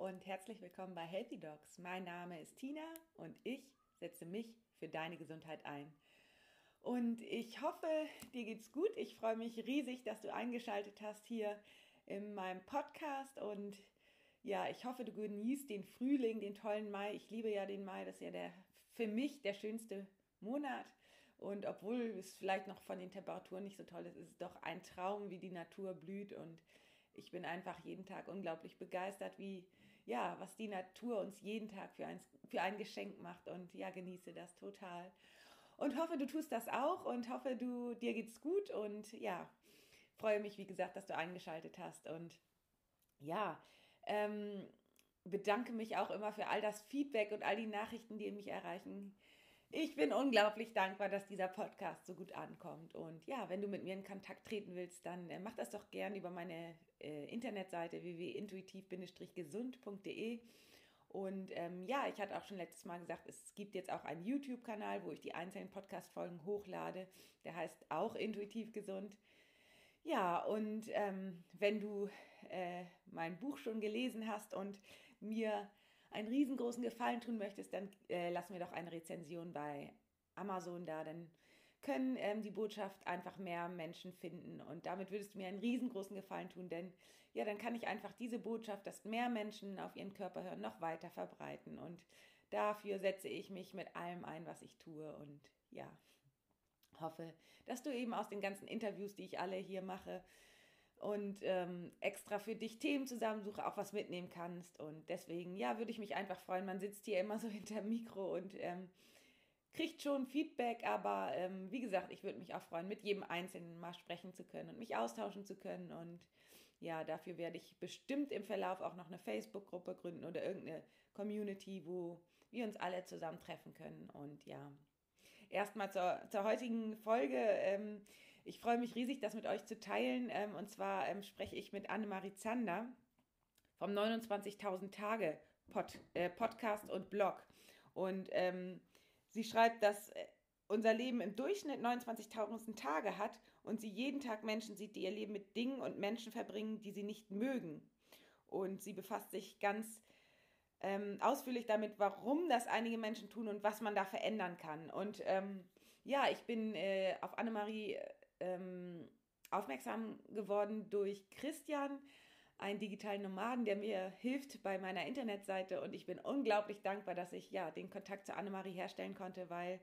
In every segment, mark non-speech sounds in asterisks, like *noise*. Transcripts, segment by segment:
und herzlich willkommen bei Healthy Dogs. Mein Name ist Tina und ich setze mich für deine Gesundheit ein. Und ich hoffe, dir geht's gut. Ich freue mich riesig, dass du eingeschaltet hast hier in meinem Podcast und ja, ich hoffe, du genießt den Frühling, den tollen Mai. Ich liebe ja den Mai, das ist ja der für mich der schönste Monat. Und obwohl es vielleicht noch von den Temperaturen nicht so toll ist, ist es doch ein Traum, wie die Natur blüht und ich bin einfach jeden Tag unglaublich begeistert, wie, ja, was die Natur uns jeden Tag für ein, für ein Geschenk macht und ja, genieße das total. Und hoffe, du tust das auch und hoffe, du, dir geht's gut und ja, freue mich, wie gesagt, dass du eingeschaltet hast und ja, ähm, bedanke mich auch immer für all das Feedback und all die Nachrichten, die mich erreichen. Ich bin unglaublich dankbar, dass dieser Podcast so gut ankommt. Und ja, wenn du mit mir in Kontakt treten willst, dann äh, mach das doch gern über meine äh, Internetseite www.intuitiv-gesund.de. Und ähm, ja, ich hatte auch schon letztes Mal gesagt, es gibt jetzt auch einen YouTube-Kanal, wo ich die einzelnen Podcast-Folgen hochlade. Der heißt auch Intuitiv Gesund. Ja, und ähm, wenn du äh, mein Buch schon gelesen hast und mir einen riesengroßen Gefallen tun möchtest, dann äh, lass mir doch eine Rezension bei Amazon da, dann können ähm, die Botschaft einfach mehr Menschen finden. Und damit würdest du mir einen riesengroßen Gefallen tun, denn ja, dann kann ich einfach diese Botschaft, dass mehr Menschen auf ihren Körper hören, noch weiter verbreiten. Und dafür setze ich mich mit allem ein, was ich tue. Und ja, hoffe, dass du eben aus den ganzen Interviews, die ich alle hier mache, und ähm, extra für dich Themen zusammensuche, auch was mitnehmen kannst. Und deswegen, ja, würde ich mich einfach freuen. Man sitzt hier immer so *laughs* hinter dem Mikro und ähm, kriegt schon Feedback, aber ähm, wie gesagt, ich würde mich auch freuen, mit jedem Einzelnen mal sprechen zu können und mich austauschen zu können. Und ja, dafür werde ich bestimmt im Verlauf auch noch eine Facebook-Gruppe gründen oder irgendeine Community, wo wir uns alle zusammentreffen können. Und ja, erstmal zur, zur heutigen Folge. Ähm, ich freue mich riesig, das mit euch zu teilen. Ähm, und zwar ähm, spreche ich mit Annemarie Zander vom 29.000 Tage Pod, äh, Podcast und Blog. Und ähm, sie schreibt, dass äh, unser Leben im Durchschnitt 29.000 Tage hat und sie jeden Tag Menschen sieht, die ihr Leben mit Dingen und Menschen verbringen, die sie nicht mögen. Und sie befasst sich ganz ähm, ausführlich damit, warum das einige Menschen tun und was man da verändern kann. Und ähm, ja, ich bin äh, auf Annemarie ähm, aufmerksam geworden durch Christian, einen digitalen Nomaden, der mir hilft bei meiner Internetseite. Und ich bin unglaublich dankbar, dass ich ja den Kontakt zu Annemarie herstellen konnte, weil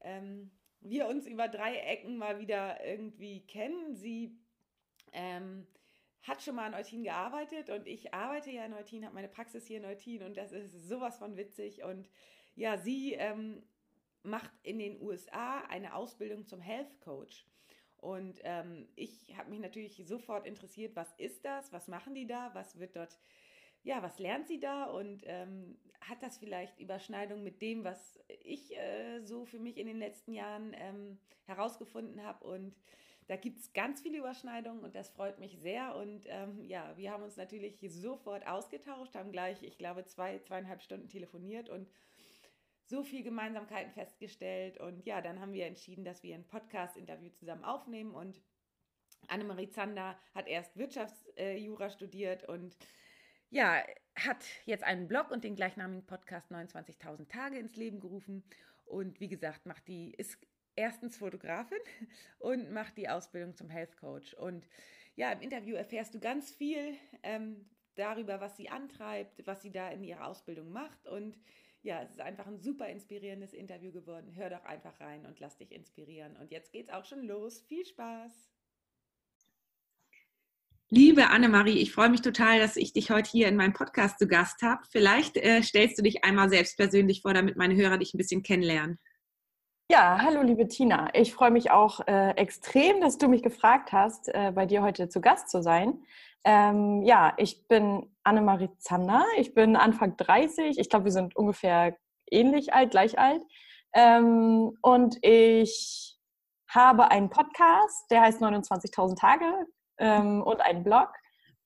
ähm, wir uns über drei Ecken mal wieder irgendwie kennen. Sie ähm, hat schon mal in Eutin gearbeitet und ich arbeite ja in Eutin, habe meine Praxis hier in Eutin und das ist sowas von witzig. Und ja, sie ähm, macht in den USA eine Ausbildung zum Health Coach. Und ähm, ich habe mich natürlich sofort interessiert, was ist das, was machen die da, was wird dort, ja, was lernt sie da und ähm, hat das vielleicht Überschneidung mit dem, was ich äh, so für mich in den letzten Jahren ähm, herausgefunden habe. Und da gibt es ganz viele Überschneidungen und das freut mich sehr. Und ähm, ja, wir haben uns natürlich sofort ausgetauscht, haben gleich, ich glaube, zwei, zweieinhalb Stunden telefoniert und so viel Gemeinsamkeiten festgestellt. Und ja, dann haben wir entschieden, dass wir ein Podcast-Interview zusammen aufnehmen. Und Annemarie Zander hat erst Wirtschaftsjura äh, studiert und ja, hat jetzt einen Blog und den gleichnamigen Podcast 29.000 Tage ins Leben gerufen. Und wie gesagt, macht die, ist erstens Fotografin *laughs* und macht die Ausbildung zum Health Coach. Und ja, im Interview erfährst du ganz viel ähm, darüber, was sie antreibt, was sie da in ihrer Ausbildung macht und ja, es ist einfach ein super inspirierendes Interview geworden. Hör doch einfach rein und lass dich inspirieren. Und jetzt geht's auch schon los. Viel Spaß! Liebe Annemarie, ich freue mich total, dass ich dich heute hier in meinem Podcast zu Gast habe. Vielleicht äh, stellst du dich einmal selbst persönlich vor, damit meine Hörer dich ein bisschen kennenlernen. Ja, hallo liebe Tina. Ich freue mich auch äh, extrem, dass du mich gefragt hast, äh, bei dir heute zu Gast zu sein. Ähm, ja, ich bin Annemarie Zander. Ich bin Anfang 30. Ich glaube, wir sind ungefähr ähnlich alt, gleich alt. Ähm, und ich habe einen Podcast, der heißt 29.000 Tage ähm, und einen Blog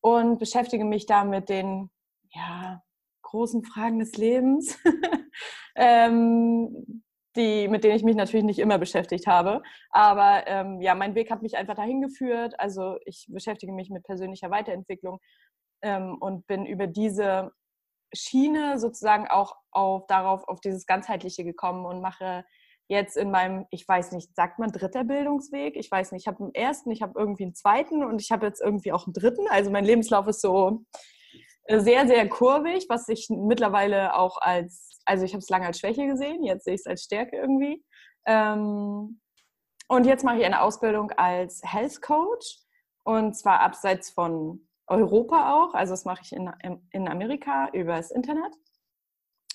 und beschäftige mich da mit den ja, großen Fragen des Lebens. *laughs* ähm, die, mit denen ich mich natürlich nicht immer beschäftigt habe. Aber ähm, ja, mein Weg hat mich einfach dahin geführt. Also ich beschäftige mich mit persönlicher Weiterentwicklung ähm, und bin über diese Schiene sozusagen auch auf, darauf, auf dieses Ganzheitliche gekommen und mache jetzt in meinem, ich weiß nicht, sagt man dritter Bildungsweg? Ich weiß nicht, ich habe einen ersten, ich habe irgendwie einen zweiten und ich habe jetzt irgendwie auch einen dritten. Also mein Lebenslauf ist so sehr, sehr kurvig, was ich mittlerweile auch als, also ich habe es lange als Schwäche gesehen, jetzt sehe ich es als Stärke irgendwie. Ähm, und jetzt mache ich eine Ausbildung als Health Coach und zwar abseits von Europa auch. Also das mache ich in, in Amerika über das Internet.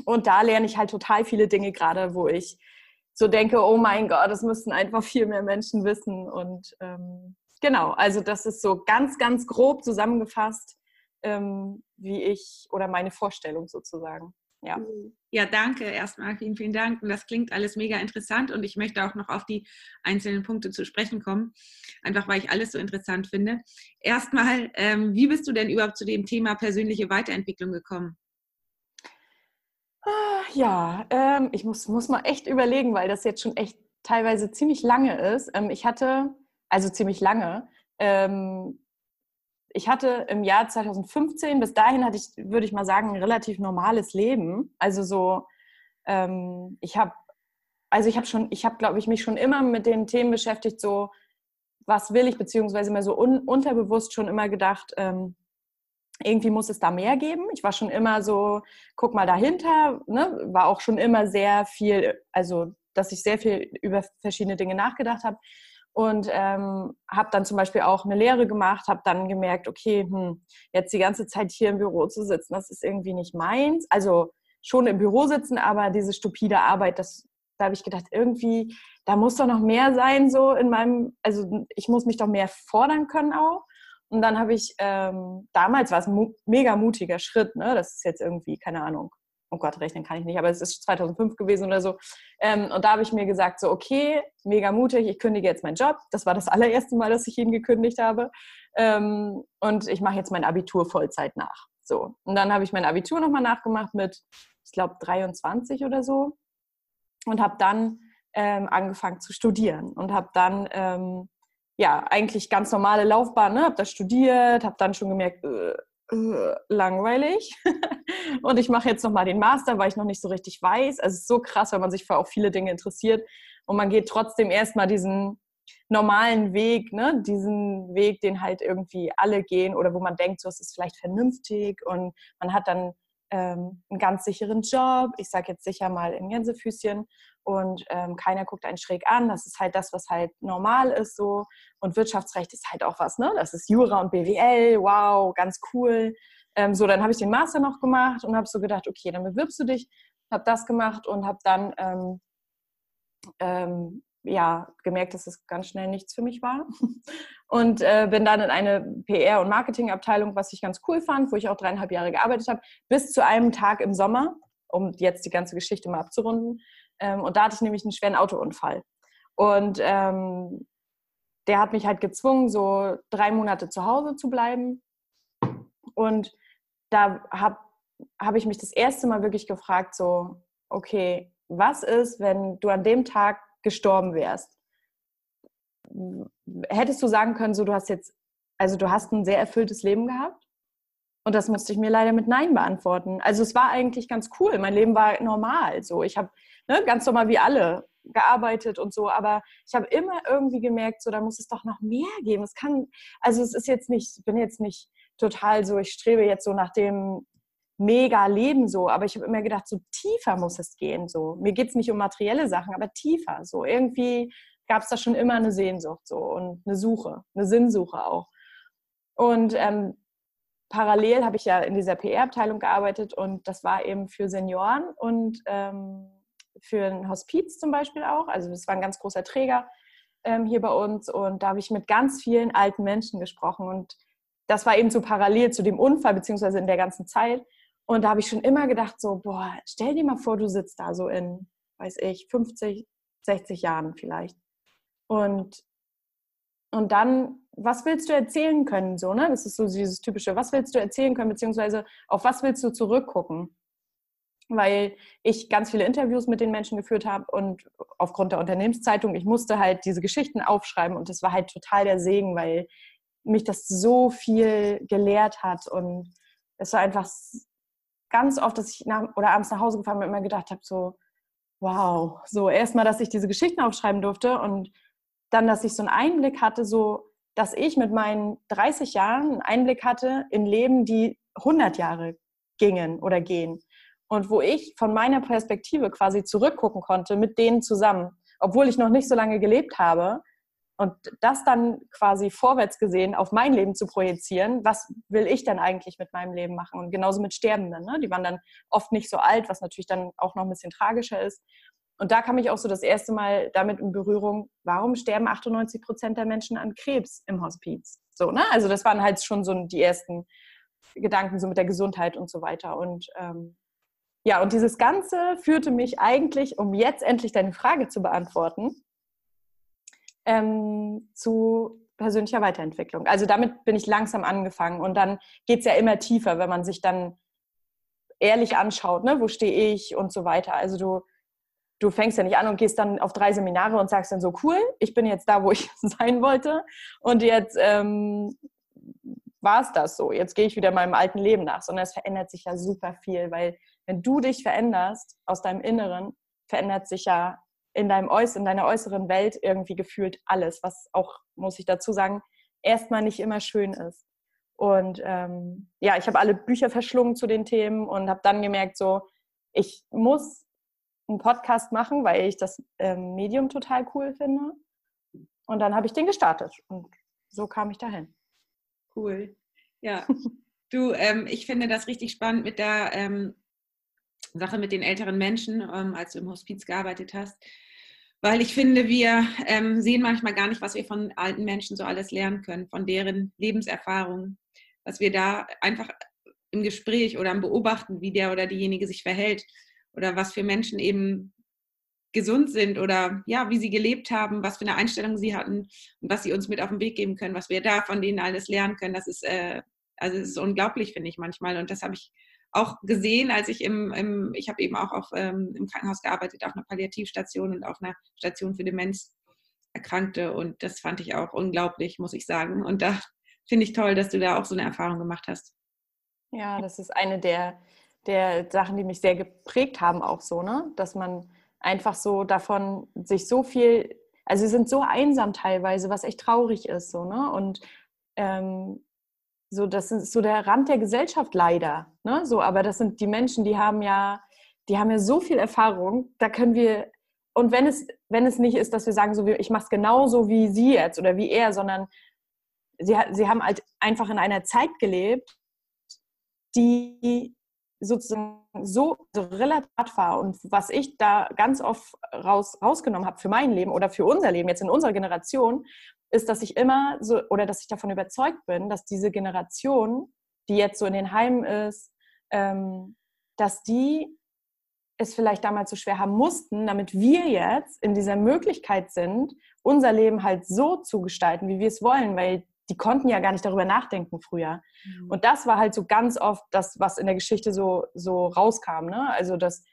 Und da lerne ich halt total viele Dinge gerade, wo ich so denke, oh mein Gott, das müssten einfach viel mehr Menschen wissen. Und ähm, genau, also das ist so ganz, ganz grob zusammengefasst, ähm, wie ich oder meine Vorstellung sozusagen. Ja. Mhm. ja, danke erstmal. Vielen, vielen Dank. Und das klingt alles mega interessant und ich möchte auch noch auf die einzelnen Punkte zu sprechen kommen, einfach weil ich alles so interessant finde. Erstmal, ähm, wie bist du denn überhaupt zu dem Thema persönliche Weiterentwicklung gekommen? Ah, ja, ähm, ich muss, muss mal echt überlegen, weil das jetzt schon echt teilweise ziemlich lange ist. Ähm, ich hatte, also ziemlich lange, ähm, ich hatte im Jahr 2015, bis dahin hatte ich, würde ich mal sagen, ein relativ normales Leben. Also so, ähm, ich habe, also ich habe schon, ich habe, glaube ich, mich schon immer mit den Themen beschäftigt, so, was will ich, beziehungsweise mir so un, unterbewusst schon immer gedacht, ähm, irgendwie muss es da mehr geben. Ich war schon immer so, guck mal dahinter, ne? war auch schon immer sehr viel, also dass ich sehr viel über verschiedene Dinge nachgedacht habe und ähm, habe dann zum Beispiel auch eine Lehre gemacht, habe dann gemerkt, okay, hm, jetzt die ganze Zeit hier im Büro zu sitzen, das ist irgendwie nicht meins. Also schon im Büro sitzen, aber diese stupide Arbeit, das, da habe ich gedacht, irgendwie, da muss doch noch mehr sein, so in meinem, also ich muss mich doch mehr fordern können auch. Und dann habe ich, ähm, damals war es ein mega mutiger Schritt, ne? das ist jetzt irgendwie, keine Ahnung, oh Gott, rechnen kann ich nicht, aber es ist 2005 gewesen oder so. Ähm, und da habe ich mir gesagt, so, okay, mega mutig, ich kündige jetzt meinen Job. Das war das allererste Mal, dass ich ihn gekündigt habe. Ähm, und ich mache jetzt mein Abitur Vollzeit nach. So. Und dann habe ich mein Abitur nochmal nachgemacht mit, ich glaube, 23 oder so. Und habe dann ähm, angefangen zu studieren und habe dann ähm, ja eigentlich ganz normale Laufbahn, ne? habe da studiert, habe dann schon gemerkt, äh, äh, langweilig. *laughs* und ich mache jetzt nochmal den Master, weil ich noch nicht so richtig weiß. Also es ist so krass, wenn man sich für auch viele Dinge interessiert. Und man geht trotzdem erstmal diesen normalen Weg, ne? diesen Weg, den halt irgendwie alle gehen oder wo man denkt, so es ist vielleicht vernünftig und man hat dann ähm, einen ganz sicheren Job. Ich sage jetzt sicher mal in Gänsefüßchen und ähm, keiner guckt einen schräg an. Das ist halt das, was halt normal ist so. Und Wirtschaftsrecht ist halt auch was, ne? Das ist Jura und BWL, wow, ganz cool. Ähm, so, dann habe ich den Master noch gemacht und habe so gedacht, okay, dann bewirbst du dich. Habe das gemacht und habe dann ähm, ähm, ja, gemerkt, dass es ganz schnell nichts für mich war. *laughs* Und äh, bin dann in eine PR- und Marketingabteilung, was ich ganz cool fand, wo ich auch dreieinhalb Jahre gearbeitet habe, bis zu einem Tag im Sommer, um jetzt die ganze Geschichte mal abzurunden. Ähm, und da hatte ich nämlich einen schweren Autounfall. Und ähm, der hat mich halt gezwungen, so drei Monate zu Hause zu bleiben. Und da habe hab ich mich das erste Mal wirklich gefragt, so, okay, was ist, wenn du an dem Tag gestorben wärst? Hättest du sagen können, so, du hast jetzt, also du hast ein sehr erfülltes Leben gehabt? Und das musste ich mir leider mit Nein beantworten. Also es war eigentlich ganz cool. Mein Leben war normal. So, ich habe ne, ganz normal wie alle gearbeitet und so, aber ich habe immer irgendwie gemerkt, so da muss es doch noch mehr geben. Es kann, also es ist jetzt nicht, ich bin jetzt nicht total so, ich strebe jetzt so nach dem mega Leben so, aber ich habe immer gedacht, so tiefer muss es gehen. So mir geht es nicht um materielle Sachen, aber tiefer. So irgendwie gab es da schon immer eine Sehnsucht so und eine Suche, eine Sinnsuche auch. Und ähm, parallel habe ich ja in dieser PR-Abteilung gearbeitet und das war eben für Senioren und ähm, für ein Hospiz zum Beispiel auch. Also das war ein ganz großer Träger ähm, hier bei uns und da habe ich mit ganz vielen alten Menschen gesprochen und das war eben so parallel zu dem Unfall beziehungsweise in der ganzen Zeit. Und da habe ich schon immer gedacht so, boah, stell dir mal vor, du sitzt da so in, weiß ich, 50, 60 Jahren vielleicht. Und, und dann, was willst du erzählen können? So, ne? Das ist so dieses typische, was willst du erzählen können, beziehungsweise auf was willst du zurückgucken? weil ich ganz viele Interviews mit den Menschen geführt habe und aufgrund der Unternehmenszeitung, ich musste halt diese Geschichten aufschreiben und das war halt total der Segen, weil mich das so viel gelehrt hat und es war einfach ganz oft, dass ich nach, oder abends nach Hause gefahren bin immer gedacht habe, so, wow, so erstmal, dass ich diese Geschichten aufschreiben durfte und dann, dass ich so einen Einblick hatte, so, dass ich mit meinen 30 Jahren einen Einblick hatte in Leben, die 100 Jahre gingen oder gehen. Und wo ich von meiner Perspektive quasi zurückgucken konnte mit denen zusammen, obwohl ich noch nicht so lange gelebt habe, und das dann quasi vorwärts gesehen auf mein Leben zu projizieren, was will ich denn eigentlich mit meinem Leben machen? Und genauso mit Sterbenden, ne? die waren dann oft nicht so alt, was natürlich dann auch noch ein bisschen tragischer ist. Und da kam ich auch so das erste Mal damit in Berührung, warum sterben 98 Prozent der Menschen an Krebs im Hospiz? So, ne? Also das waren halt schon so die ersten Gedanken so mit der Gesundheit und so weiter. Und ähm, ja, und dieses Ganze führte mich eigentlich, um jetzt endlich deine Frage zu beantworten, ähm, zu persönlicher Weiterentwicklung. Also damit bin ich langsam angefangen und dann geht es ja immer tiefer, wenn man sich dann ehrlich anschaut, ne? wo stehe ich und so weiter. Also du, du fängst ja nicht an und gehst dann auf drei Seminare und sagst dann so, cool, ich bin jetzt da, wo ich *laughs* sein wollte und jetzt ähm, war es das so. Jetzt gehe ich wieder meinem alten Leben nach, sondern es verändert sich ja super viel, weil wenn du dich veränderst aus deinem Inneren, verändert sich ja in, deinem Äuß in deiner äußeren Welt irgendwie gefühlt alles, was auch, muss ich dazu sagen, erstmal nicht immer schön ist. Und ähm, ja, ich habe alle Bücher verschlungen zu den Themen und habe dann gemerkt, so, ich muss einen Podcast machen, weil ich das ähm, Medium total cool finde. Und dann habe ich den gestartet und so kam ich dahin. Cool. Ja. Du, ähm, ich finde das richtig spannend mit der ähm, Sache mit den älteren Menschen, ähm, als du im Hospiz gearbeitet hast. Weil ich finde, wir ähm, sehen manchmal gar nicht, was wir von alten Menschen so alles lernen können, von deren Lebenserfahrungen, was wir da einfach im Gespräch oder am Beobachten, wie der oder diejenige sich verhält oder was für Menschen eben gesund sind oder ja, wie sie gelebt haben, was für eine Einstellung sie hatten und was sie uns mit auf den Weg geben können, was wir da von denen alles lernen können. Das ist, äh, also es ist unglaublich, finde ich manchmal. Und das habe ich auch gesehen, als ich im, im ich habe eben auch auf, ähm, im Krankenhaus gearbeitet, auf einer Palliativstation und auf einer Station für Demenzerkrankte. Und das fand ich auch unglaublich, muss ich sagen. Und da finde ich toll, dass du da auch so eine Erfahrung gemacht hast. Ja, das ist eine der, der Sachen, die mich sehr geprägt haben, auch so, ne? Dass man einfach so davon sich so viel, also sie sind so einsam teilweise, was echt traurig ist, so, ne? Und ähm, so, das ist so der Rand der Gesellschaft leider. Ne? So, aber das sind die Menschen, die haben ja, die haben ja so viel Erfahrung, da können wir, und wenn es, wenn es nicht ist, dass wir sagen, so ich mache es genauso wie sie jetzt oder wie er, sondern sie, sie haben halt einfach in einer Zeit gelebt, die sozusagen so, so relativ war und was ich da ganz oft raus, rausgenommen habe für mein Leben oder für unser Leben, jetzt in unserer Generation, ist, dass ich immer so oder dass ich davon überzeugt bin, dass diese Generation, die jetzt so in den Heimen ist, ähm, dass die es vielleicht damals so schwer haben mussten, damit wir jetzt in dieser Möglichkeit sind, unser Leben halt so zu gestalten, wie wir es wollen, weil die konnten ja gar nicht darüber nachdenken früher. Mhm. Und das war halt so ganz oft das, was in der Geschichte so, so rauskam. Ne? Also das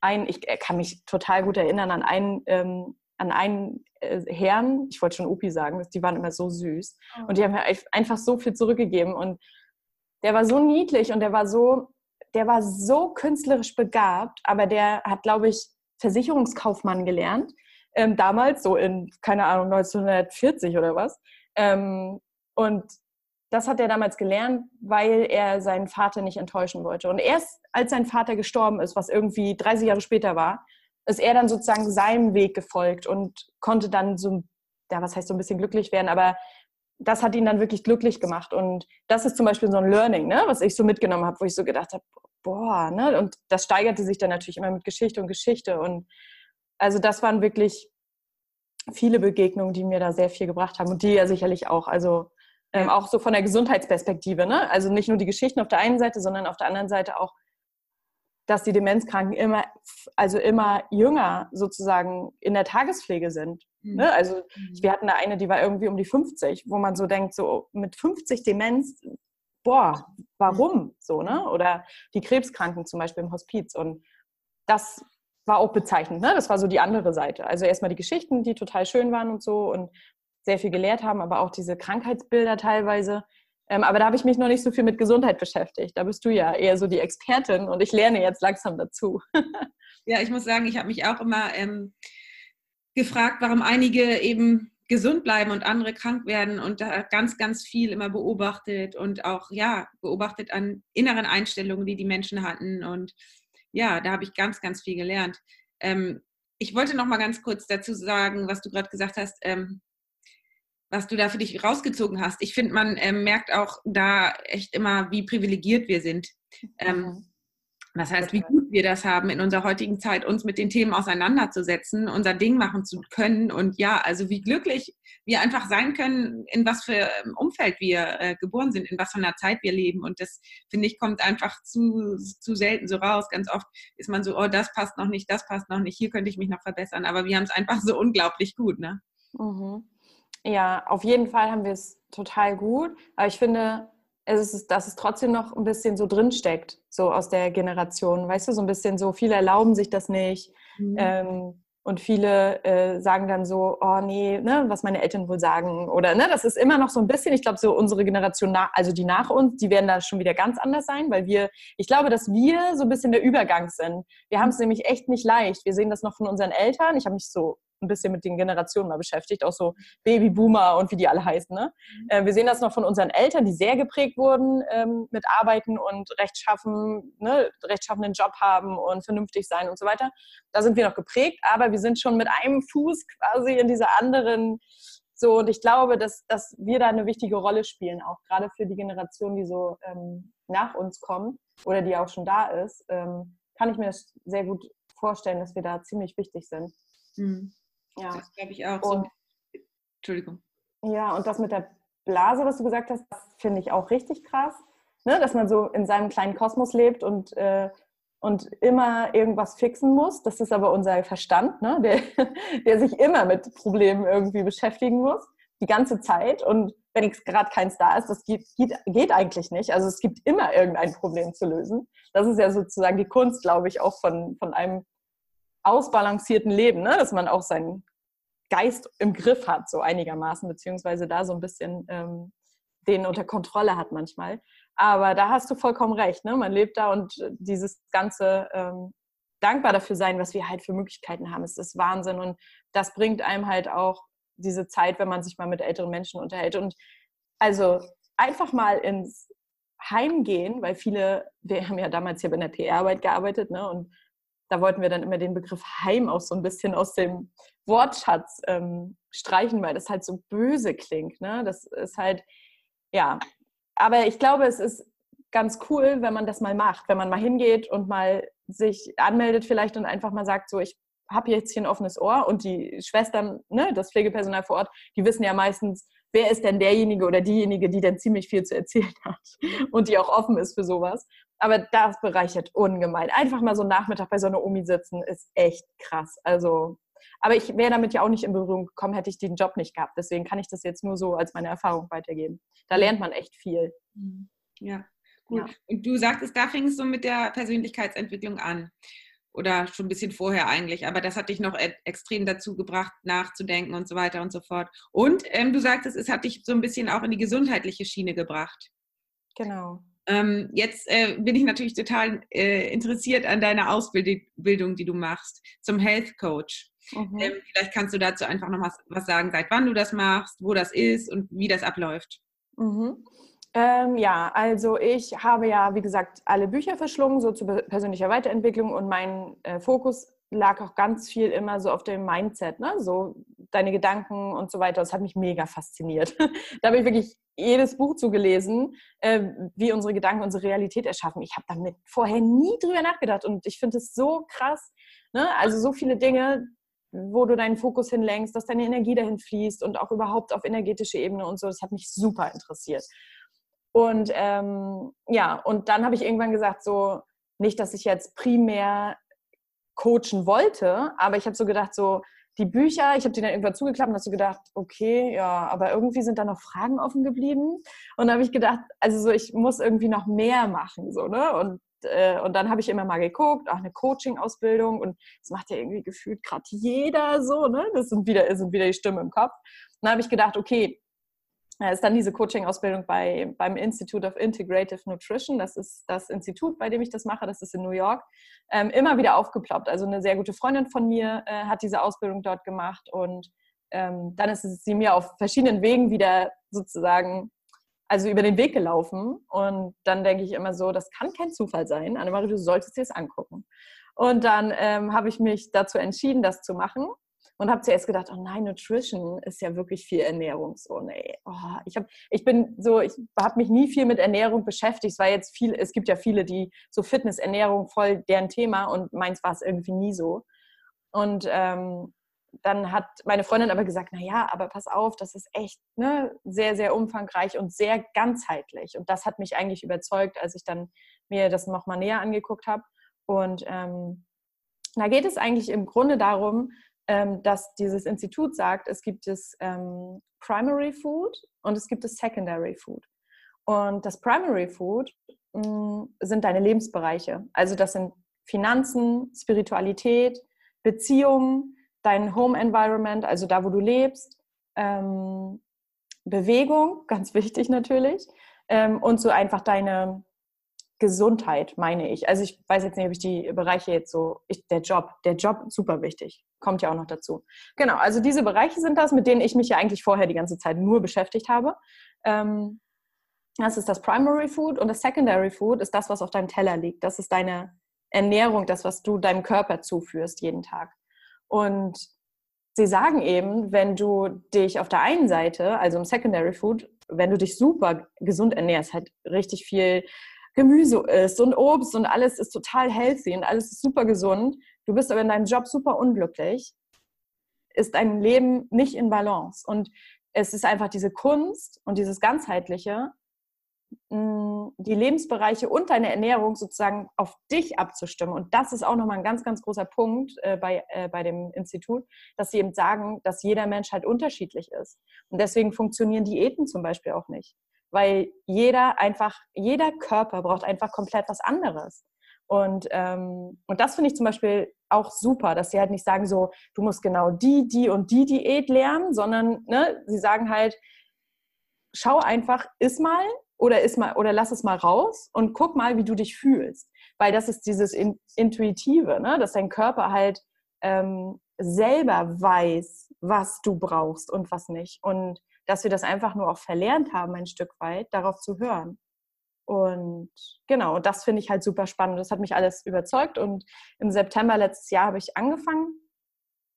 ein, ich kann mich total gut erinnern an einen ähm, an einen äh, Herrn, ich wollte schon Opi sagen, die waren immer so süß. Oh. Und die haben mir einfach so viel zurückgegeben. Und der war so niedlich und der war so, der war so künstlerisch begabt, aber der hat, glaube ich, Versicherungskaufmann gelernt. Ähm, damals, so in, keine Ahnung, 1940 oder was. Ähm, und das hat er damals gelernt, weil er seinen Vater nicht enttäuschen wollte. Und erst als sein Vater gestorben ist, was irgendwie 30 Jahre später war, ist er dann sozusagen seinem Weg gefolgt und konnte dann so, ja, was heißt so ein bisschen glücklich werden, aber das hat ihn dann wirklich glücklich gemacht. Und das ist zum Beispiel so ein Learning, ne, was ich so mitgenommen habe, wo ich so gedacht habe, boah, ne, und das steigerte sich dann natürlich immer mit Geschichte und Geschichte. Und also das waren wirklich viele Begegnungen, die mir da sehr viel gebracht haben und die ja sicherlich auch. Also ähm, auch so von der Gesundheitsperspektive, ne? Also nicht nur die Geschichten auf der einen Seite, sondern auf der anderen Seite auch dass die Demenzkranken immer, also immer jünger sozusagen in der Tagespflege sind. Mhm. Ne? Also mhm. wir hatten da eine, die war irgendwie um die 50, wo man so denkt, so mit 50 Demenz, boah, warum so, ne? Mhm. Oder die Krebskranken zum Beispiel im Hospiz. Und das war auch bezeichnend, ne? Das war so die andere Seite. Also erstmal die Geschichten, die total schön waren und so und sehr viel gelehrt haben, aber auch diese Krankheitsbilder teilweise, Ähm, aber da habe ich mich noch nicht so viel mit Gesundheit beschäftigt. Da bist du ja eher so die Expertin und ich lerne jetzt langsam dazu. *laughs* ja, ich muss sagen, ich habe mich auch immer ähm, gefragt, warum einige eben gesund bleiben und andere krank werden und da ganz, ganz viel immer beobachtet und auch, ja, beobachtet an inneren Einstellungen, die die Menschen hatten und ja, da habe ich ganz, ganz viel gelernt. Ähm, ich wollte noch mal ganz kurz dazu sagen, was du gerade gesagt hast, ähm, was du da für dich rausgezogen hast. Ich finde, man ähm, merkt auch da echt immer, wie privilegiert wir sind. Ähm, mhm. Das heißt, wie gut wir das haben, in unserer heutigen Zeit uns mit den Themen auseinanderzusetzen, unser Ding machen zu können. Und ja, also wie glücklich wir einfach sein können, in was für ähm, Umfeld wir äh, geboren sind, in was für einer Zeit wir leben. Und das, finde ich, kommt einfach zu, zu selten so raus. Ganz oft ist man so, oh, das passt noch nicht, das passt noch nicht, hier könnte ich mich noch verbessern. Aber wir haben es einfach so unglaublich gut. Ne? Mhm. Ja, auf jeden Fall haben wir es total gut. Aber ich finde, es ist, dass es trotzdem noch ein bisschen so drinsteckt, so aus der Generation. Weißt du, so ein bisschen so, viele erlauben sich das nicht. Mhm. Ähm, und viele äh, sagen dann so, oh nee, ne, was meine Eltern wohl sagen. Oder ne, das ist immer noch so ein bisschen, ich glaube, so unsere Generation, nach, also die nach uns, die werden da schon wieder ganz anders sein, weil wir, ich glaube, dass wir so ein bisschen der Übergang sind. Wir haben es nämlich echt nicht leicht. Wir sehen das noch von unseren Eltern. Ich habe mich so ein bisschen mit den Generationen mal beschäftigt, auch so Babyboomer und wie die alle heißen. Ne? Mhm. Äh, wir sehen das noch von unseren Eltern, die sehr geprägt wurden ähm, mit Arbeiten und rechtschaffen, ne, rechtschaffenden Job haben und vernünftig sein und so weiter. Da sind wir noch geprägt, aber wir sind schon mit einem Fuß quasi in dieser anderen so, und ich glaube, dass, dass wir da eine wichtige Rolle spielen, auch gerade für die Generation, die so ähm, nach uns kommt oder die auch schon da ist, ähm, kann ich mir sehr gut vorstellen, dass wir da ziemlich wichtig sind. Mhm. Ja. Das glaube ich auch. Und, so. Entschuldigung. Ja, und das mit der Blase, was du gesagt hast, finde ich auch richtig krass. Ne? Dass man so in seinem kleinen Kosmos lebt und, äh, und immer irgendwas fixen muss. Das ist aber unser Verstand, ne? der, *laughs* der sich immer mit Problemen irgendwie beschäftigen muss. Die ganze Zeit. Und wenn gerade keins da ist, das geht, geht, geht eigentlich nicht. Also es gibt immer irgendein Problem zu lösen. Das ist ja sozusagen die Kunst, glaube ich, auch von, von einem ausbalancierten Leben, ne? dass man auch seinen Geist im Griff hat, so einigermaßen, beziehungsweise da so ein bisschen ähm, den unter Kontrolle hat manchmal. Aber da hast du vollkommen recht. Ne? Man lebt da und dieses ganze ähm, dankbar dafür sein, was wir halt für Möglichkeiten haben, ist Wahnsinn. Und das bringt einem halt auch diese Zeit, wenn man sich mal mit älteren Menschen unterhält. Und also einfach mal ins Heim gehen, weil viele, wir haben ja damals hier bei der PR-Arbeit gearbeitet, ne? Und da wollten wir dann immer den Begriff Heim auch so ein bisschen aus dem Wortschatz ähm, streichen, weil das halt so böse klingt. Ne? Das ist halt, ja. Aber ich glaube, es ist ganz cool, wenn man das mal macht, wenn man mal hingeht und mal sich anmeldet vielleicht und einfach mal sagt, so, ich habe jetzt hier ein offenes Ohr und die Schwestern, ne, das Pflegepersonal vor Ort, die wissen ja meistens, wer ist denn derjenige oder diejenige, die denn ziemlich viel zu erzählen *laughs* hat und die auch offen ist für sowas. Aber das bereichert ungemein. Einfach mal so einen Nachmittag bei so einer Omi sitzen, ist echt krass. Also, aber ich wäre damit ja auch nicht in Berührung gekommen, hätte ich den Job nicht gehabt. Deswegen kann ich das jetzt nur so als meine Erfahrung weitergeben. Da lernt man echt viel. Mhm. Ja, gut. Ja. Und du sagtest, da fing es so mit der Persönlichkeitsentwicklung an oder schon ein bisschen vorher eigentlich, aber das hat dich noch e-, extrem dazu gebracht, nachzudenken und so weiter und so fort. Und ähm, du sagtest, es hat dich so ein bisschen auch in die gesundheitliche Schiene gebracht. Genau. Ähm, jetzt äh, bin ich natürlich total äh, interessiert an deiner Ausbildung, die du machst zum Health Coach. Mhm. Ähm, vielleicht kannst du dazu einfach noch was, was, sagen, seit wann du das machst, wo das ist und wie das abläuft. Mhm. Ähm, ja, also ich habe ja, wie gesagt, alle Bücher verschlungen, so zu persönlicher Weiterentwicklung und mein äh, Fokus lag auch ganz viel immer so auf dem Mindset, ne? so deine Gedanken und so weiter. Das hat mich mega fasziniert. *laughs* da habe ich wirklich jedes Buch zugelesen, äh, wie unsere Gedanken unsere Realität erschaffen. Ich habe damit vorher nie drüber nachgedacht und ich finde es so krass. Ne? Also so viele Dinge, wo du deinen Fokus hinlenkst, dass deine Energie dahin fließt und auch überhaupt auf energetische Ebene und so. Das hat mich super interessiert. Und ähm, ja, und dann habe ich irgendwann gesagt, so nicht, dass ich jetzt primär coachen wollte, aber ich habe so gedacht, so die Bücher, ich habe die dann irgendwann zugeklappt und habe so gedacht, okay, ja, aber irgendwie sind da noch Fragen offen geblieben. Und habe ich gedacht, also so, ich muss irgendwie noch mehr machen, so, ne? Und, äh, und dann habe ich immer mal geguckt, auch eine Coaching-Ausbildung und das macht ja irgendwie gefühlt gerade jeder so, ne? Das sind wieder, sind wieder die Stimmen im Kopf. Und dann habe ich gedacht, okay, ist dann diese Coaching-Ausbildung bei, beim Institute of Integrative Nutrition. Das ist das Institut, bei dem ich das mache. Das ist in New York. Ähm, immer wieder aufgeploppt. Also eine sehr gute Freundin von mir äh, hat diese Ausbildung dort gemacht und ähm, dann ist sie mir auf verschiedenen Wegen wieder sozusagen, also über den Weg gelaufen. Und dann denke ich immer so, das kann kein Zufall sein. Annemarie, du solltest dir das angucken. Und dann ähm, habe ich mich dazu entschieden, das zu machen und habe zuerst gedacht, oh nein, Nutrition ist ja wirklich viel Ernährung. So, nee. Oh, ich, hab, ich bin so, ich habe mich nie viel mit Ernährung beschäftigt. Es war jetzt viel, es gibt ja viele, die so Fitness, Ernährung voll deren Thema und meins war es irgendwie nie so. Und ähm, dann hat meine Freundin aber gesagt, na ja, aber pass auf, das ist echt ne, sehr, sehr umfangreich und sehr ganzheitlich. Und das hat mich eigentlich überzeugt, als ich dann mir das nochmal näher angeguckt habe. Und ähm, da geht es eigentlich im Grunde darum, ähm, dass dieses Institut sagt, es gibt das ähm, Primary Food und es gibt das Secondary Food. Und das Primary Food mh, mm, sind deine Lebensbereiche. Also das sind Finanzen, Spiritualität, Beziehungen, dein Home Environment, also da, wo du lebst, ähm, Bewegung, *laughs* ganz wichtig natürlich, ähm, und so einfach deine Gesundheit, meine ich. Also ich weiß jetzt nicht, ob ich die Bereiche jetzt so, ich, der Job, der Job super wichtig, kommt ja auch noch dazu. Genau, also diese Bereiche sind das, mit denen ich mich ja eigentlich vorher die ganze Zeit nur beschäftigt habe. Ähm, das ist das Primary Food und das Secondary Food ist das, was auf deinem Teller liegt. Das ist deine Ernährung, das, was du deinem Körper zuführst jeden Tag. Und sie sagen eben, wenn du dich auf der einen Seite, also im Secondary Food, wenn du dich super gesund ernährst, halt richtig viel Gemüse isst und Obst und alles ist total healthy und alles ist super gesund, du bist aber in deinem Job super unglücklich, ist dein Leben nicht in Balance. Und es ist einfach diese Kunst und dieses Ganzheitliche, die Lebensbereiche und deine Ernährung sozusagen auf dich abzustimmen. Und das ist auch nochmal ein ganz, ganz großer Punkt äh, bei, äh, bei dem Institut, dass sie eben sagen, dass jeder Mensch halt unterschiedlich ist. Und deswegen funktionieren Diäten zum Beispiel auch nicht. Weil jeder einfach, jeder Körper braucht einfach komplett was anderes. Und, ähm, und das finde ich zum Beispiel auch super, dass sie halt nicht sagen so, du musst genau die, die und die Diät lernen, sondern ne, sie sagen halt, schau einfach, iss mal oder, ist mal, oder lass es mal raus und guck mal, wie du dich fühlst. Weil das ist dieses Intuitive, ne? dass dein Körper halt ähm, selber weiß, was du brauchst und was nicht. Und dass wir das einfach nur auch verlernt haben, ein Stück weit, darauf zu hören. Und genau, das finde ich halt super spannend. Das hat mich alles überzeugt. Und im September letztes Jahr habe ich angefangen.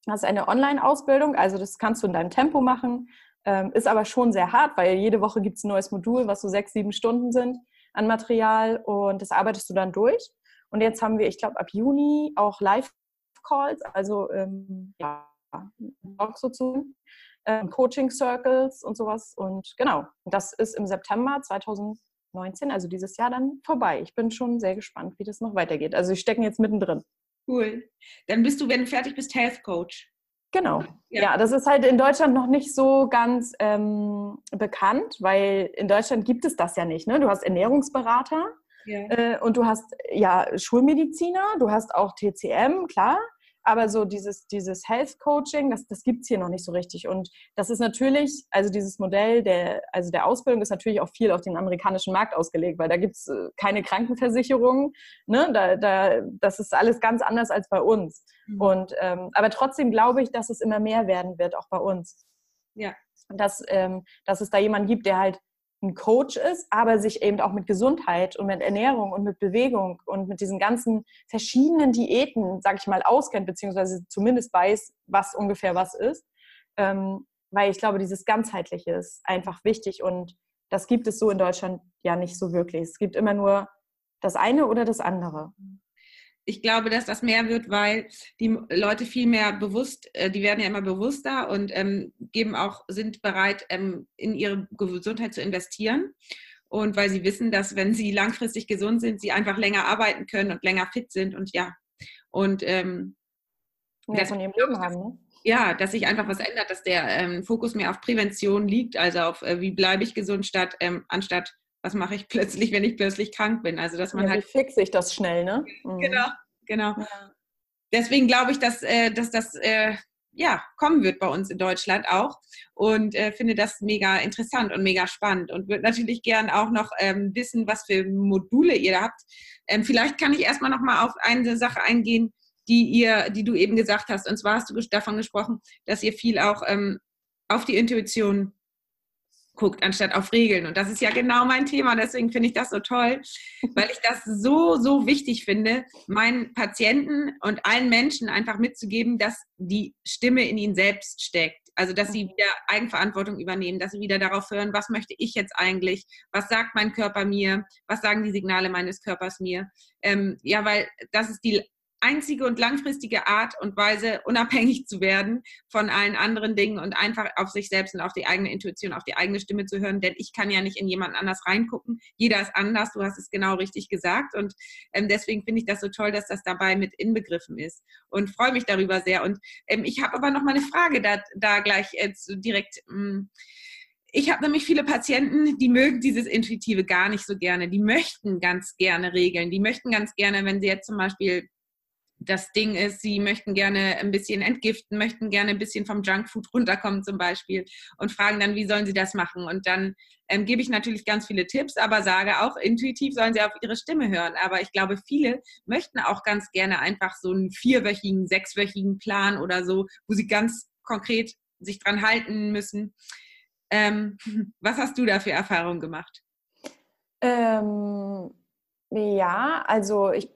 Das ist eine Online-Ausbildung, also das kannst du in deinem Tempo machen. Ähm, ist aber schon sehr hart, weil jede Woche gibt es ein neues Modul, was so sechs, sieben Stunden sind an Material und das arbeitest du dann durch. Und jetzt haben wir, ich glaube, ab Juni auch Live-Calls, also ähm, ja, Blog sozusagen, ähm, Coaching-Circles und sowas. Und genau, das ist im September 2019, also dieses Jahr dann vorbei. Ich bin schon sehr gespannt, wie das noch weitergeht. Also ich stecke jetzt mittendrin. Cool. Dann bist du, wenn du fertig bist, Health Coach. Genau. Ja. ja. das ist halt in Deutschland noch nicht so ganz ähm, bekannt, weil in Deutschland gibt es das ja nicht. Ne? Du hast Ernährungsberater ja. äh, und du hast ja Schulmediziner, du hast auch TCM, klar. Aber so dieses, dieses Health Coaching, das, das gibt es hier noch nicht so richtig. Und das ist natürlich, also dieses Modell der, also der Ausbildung ist natürlich auch viel auf den amerikanischen Markt ausgelegt, weil da gibt es äh, keine Krankenversicherung. Ne? Da, da, das ist alles ganz anders als bei uns. Mhm. Und, ähm, aber trotzdem glaube ich, dass es immer mehr werden wird, auch bei uns. Ja. Dass, ähm, dass es da jemanden gibt, der halt ein Coach ist, aber sich eben auch mit Gesundheit und mit Ernährung und mit Bewegung und mit diesen ganzen verschiedenen Diäten, sag ich mal, auskennt, beziehungsweise zumindest weiß, was ungefähr was ist. Ähm, weil ich glaube, dieses Ganzheitliche ist einfach wichtig und das gibt es so in Deutschland ja nicht so wirklich. Es gibt immer nur das eine oder das andere ich glaube, dass das mehr wird, weil die Leute viel mehr bewusst, äh, die werden ja immer bewusster und ähm, geben auch, sind bereit, ähm, in ihre Gesundheit zu investieren. Und weil sie wissen, dass wenn sie langfristig gesund sind, sie einfach länger arbeiten können und länger fit sind und ja. Und ähm, ja, von ihrem Leben haben, ne? Ja, dass sich einfach was ändert, dass der ähm, Fokus mehr auf Prävention liegt, also auf äh, wie bleibe ich gesund, statt, ähm, anstatt was mache ich plötzlich, wenn ich plötzlich krank bin. Also dass man ja, halt. Wie fixe ich das schnell, ne? Mhm. Genau, genau. Ja. Deswegen glaube ich, dass, äh, dass das äh, ja, kommen wird bei uns in Deutschland auch. Und äh, finde das mega interessant und mega spannend und würde natürlich gern auch noch ähm, wissen, was für Module ihr da habt. Ähm, vielleicht kann ich erstmal noch mal auf eine Sache eingehen, die ihr, die du eben gesagt hast. Und zwar hast du davon gesprochen, dass ihr viel auch ähm, auf die Intuition guckt, anstatt auf Regeln. Und das ist ja genau mein Thema. Deswegen finde ich das so toll, weil ich das so, so wichtig finde, meinen Patienten und allen Menschen einfach mitzugeben, dass die Stimme in ihnen selbst steckt. Also, dass sie wieder Eigenverantwortung übernehmen, dass sie wieder darauf hören, was möchte ich jetzt eigentlich? Was sagt mein Körper mir? Was sagen die Signale meines Körpers mir? Ähm, ja, weil das ist die einzige und langfristige Art und Weise, unabhängig zu werden von allen anderen Dingen und einfach auf sich selbst und auf die eigene Intuition, auf die eigene Stimme zu hören. Denn ich kann ja nicht in jemand anders reingucken. Jeder ist anders. Du hast es genau richtig gesagt. Und ähm, deswegen finde ich das so toll, dass das dabei mit inbegriffen ist und freue mich darüber sehr. Und ähm, ich habe aber noch mal eine Frage da, da gleich jetzt direkt. Ähm, ich habe nämlich viele Patienten, die mögen dieses Intuitive gar nicht so gerne. Die möchten ganz gerne Regeln. Die möchten ganz gerne, wenn sie jetzt zum Beispiel das Ding ist, sie möchten gerne ein bisschen entgiften, möchten gerne ein bisschen vom Junkfood runterkommen zum Beispiel und fragen dann, wie sollen sie das machen? Und dann ähm, gebe ich natürlich ganz viele Tipps, aber sage auch, intuitiv sollen sie auf ihre Stimme hören. Aber ich glaube, viele möchten auch ganz gerne einfach so einen vierwöchigen, sechswöchigen Plan oder so, wo sie ganz konkret sich dran halten müssen. Ähm, *laughs* was hast du da für Erfahrungen gemacht? Ähm, ja, also ich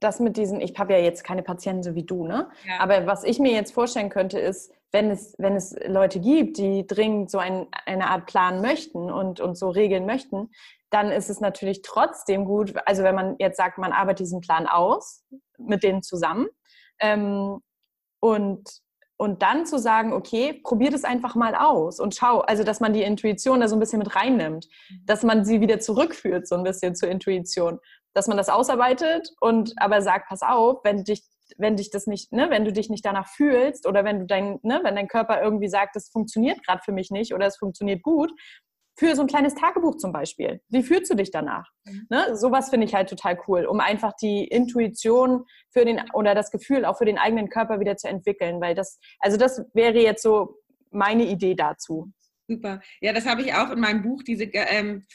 das mit diesen, ich habe ja jetzt keine Patienten so wie du, ne? Ja. Aber was ich mir jetzt vorstellen könnte, ist, wenn es, wenn es Leute gibt, die dringend so ein, eine Art Plan möchten und, und so regeln möchten, dann ist es natürlich trotzdem gut, also wenn man jetzt sagt, man arbeitet diesen Plan aus mit denen zusammen ähm, und und dann zu sagen, okay, probier das einfach mal aus und schau, also dass man die Intuition da so ein bisschen mit reinnimmt, mhm. dass man sie wieder zurückführt so ein bisschen zur Intuition dass man das ausarbeitet und aber sagt, pass auf, wenn dich wenn dich das nicht, ne, wenn du dich nicht danach fühlst oder wenn du dein, ne, wenn dein Körper irgendwie sagt, das funktioniert gerade für mich nicht oder es funktioniert gut, für so ein kleines Tagebuch zum Beispiel. Wie fühlst du dich danach? Mhm. Ne? Sowas finde ich halt total cool, um einfach die Intuition für den oder das Gefühl auch für den eigenen Körper wieder zu entwickeln, weil das, also das wäre jetzt so meine Idee dazu. Super. Ja, das habe ich auch in meinem Buch, diese ähm,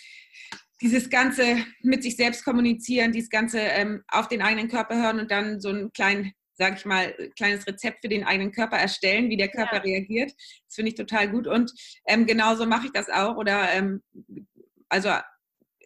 dieses ganze mit sich selbst kommunizieren, dieses ganze ähm, auf den eigenen Körper hören und dann so ein klein, sag ich mal, kleines Rezept für den eigenen Körper erstellen, wie der Körper ja. reagiert. Das finde ich total gut. Und ähm, genauso mache ich das auch. Oder ähm, also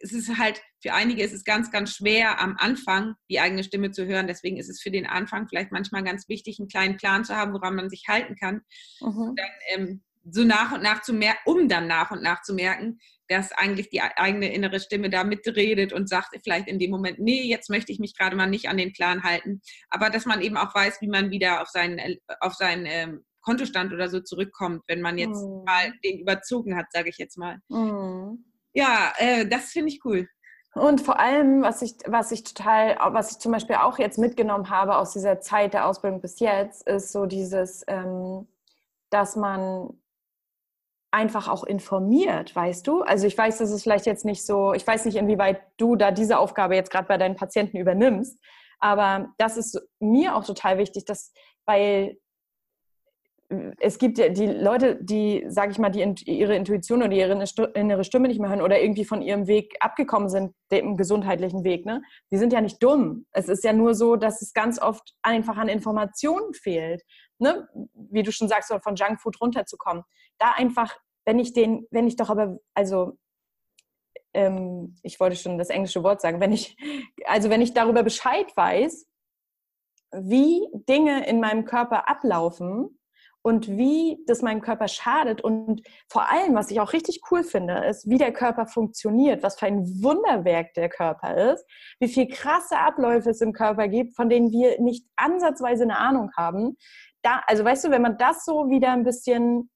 es ist halt, für einige ist es ganz, ganz schwer, am Anfang die eigene Stimme zu hören. Deswegen ist es für den Anfang vielleicht manchmal ganz wichtig, einen kleinen Plan zu haben, woran man sich halten kann. Mhm. Dann ähm, so nach und nach zu merken, um dann nach und nach zu merken, dass eigentlich die eigene innere Stimme da mitredet und sagt vielleicht in dem Moment, nee, jetzt möchte ich mich gerade mal nicht an den Plan halten. Aber dass man eben auch weiß, wie man wieder auf seinen, äh, auf seinen ähm, Kontostand oder so zurückkommt, wenn man jetzt mm. mal den überzogen hat, sage ich jetzt mal. Mm. Ja, äh, das finde ich cool. Und vor allem, was ich, was ich total, was ich zum Beispiel auch jetzt mitgenommen habe aus dieser Zeit der Ausbildung bis jetzt, ist so dieses, ähm, dass man einfach auch informiert, weißt du? Also ich weiß, dass es vielleicht jetzt nicht so, ich weiß nicht, inwieweit du da diese Aufgabe jetzt gerade bei deinen Patienten übernimmst, aber das ist mir auch total wichtig, dass, weil es gibt ja die Leute, die, sage ich mal, die ihre Intuition oder ihre innere Stimme nicht mehr hören oder irgendwie von ihrem Weg abgekommen sind, dem gesundheitlichen Weg, ne? Die sind ja nicht dumm. Es ist ja nur so, dass es ganz oft einfach an Informationen fehlt ne, wie du schon sagst, von Junkfood runterzukommen. Da einfach, wenn ich den, wenn ich doch aber, also ähm, ich wollte schon das englische Wort sagen, wenn ich, also wenn ich darüber Bescheid weiß, wie Dinge in meinem Körper ablaufen und wie das meinem Körper schadet und vor allem, was ich auch richtig cool finde, ist, wie der Körper funktioniert, was für ein Wunderwerk der Körper ist, wie viel krasse Abläufe es im Körper gibt, von denen wir nicht ansatzweise eine Ahnung haben, da, also weißt du, wenn man das so wieder ein bisschen,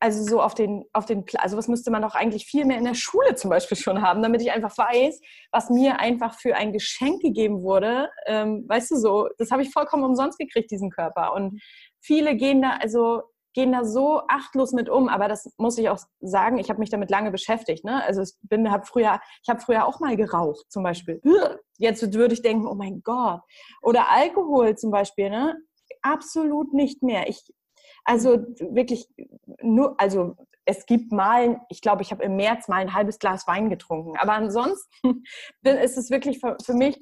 also so auf den, auf den, also was müsste man doch eigentlich viel mehr in der Schule zum Beispiel schon haben, damit ich einfach weiß, was mir einfach für ein Geschenk gegeben wurde. Ähm, weißt du so, das habe ich vollkommen umsonst gekriegt, diesen Körper. Und viele gehen da, also gehen da so achtlos mit um, aber das muss ich auch sagen, ich habe mich damit lange beschäftigt. Ne? Also ich bin, habe früher, ich habe früher auch mal geraucht, zum Beispiel. Jetzt würde ich denken, oh mein Gott. Oder Alkohol zum Beispiel, ne? Absolut nicht mehr. Ich, also wirklich nur, also es gibt mal, ich glaube, ich habe im März mal ein halbes Glas Wein getrunken. Aber ansonsten *laughs* ist es wirklich für, für mich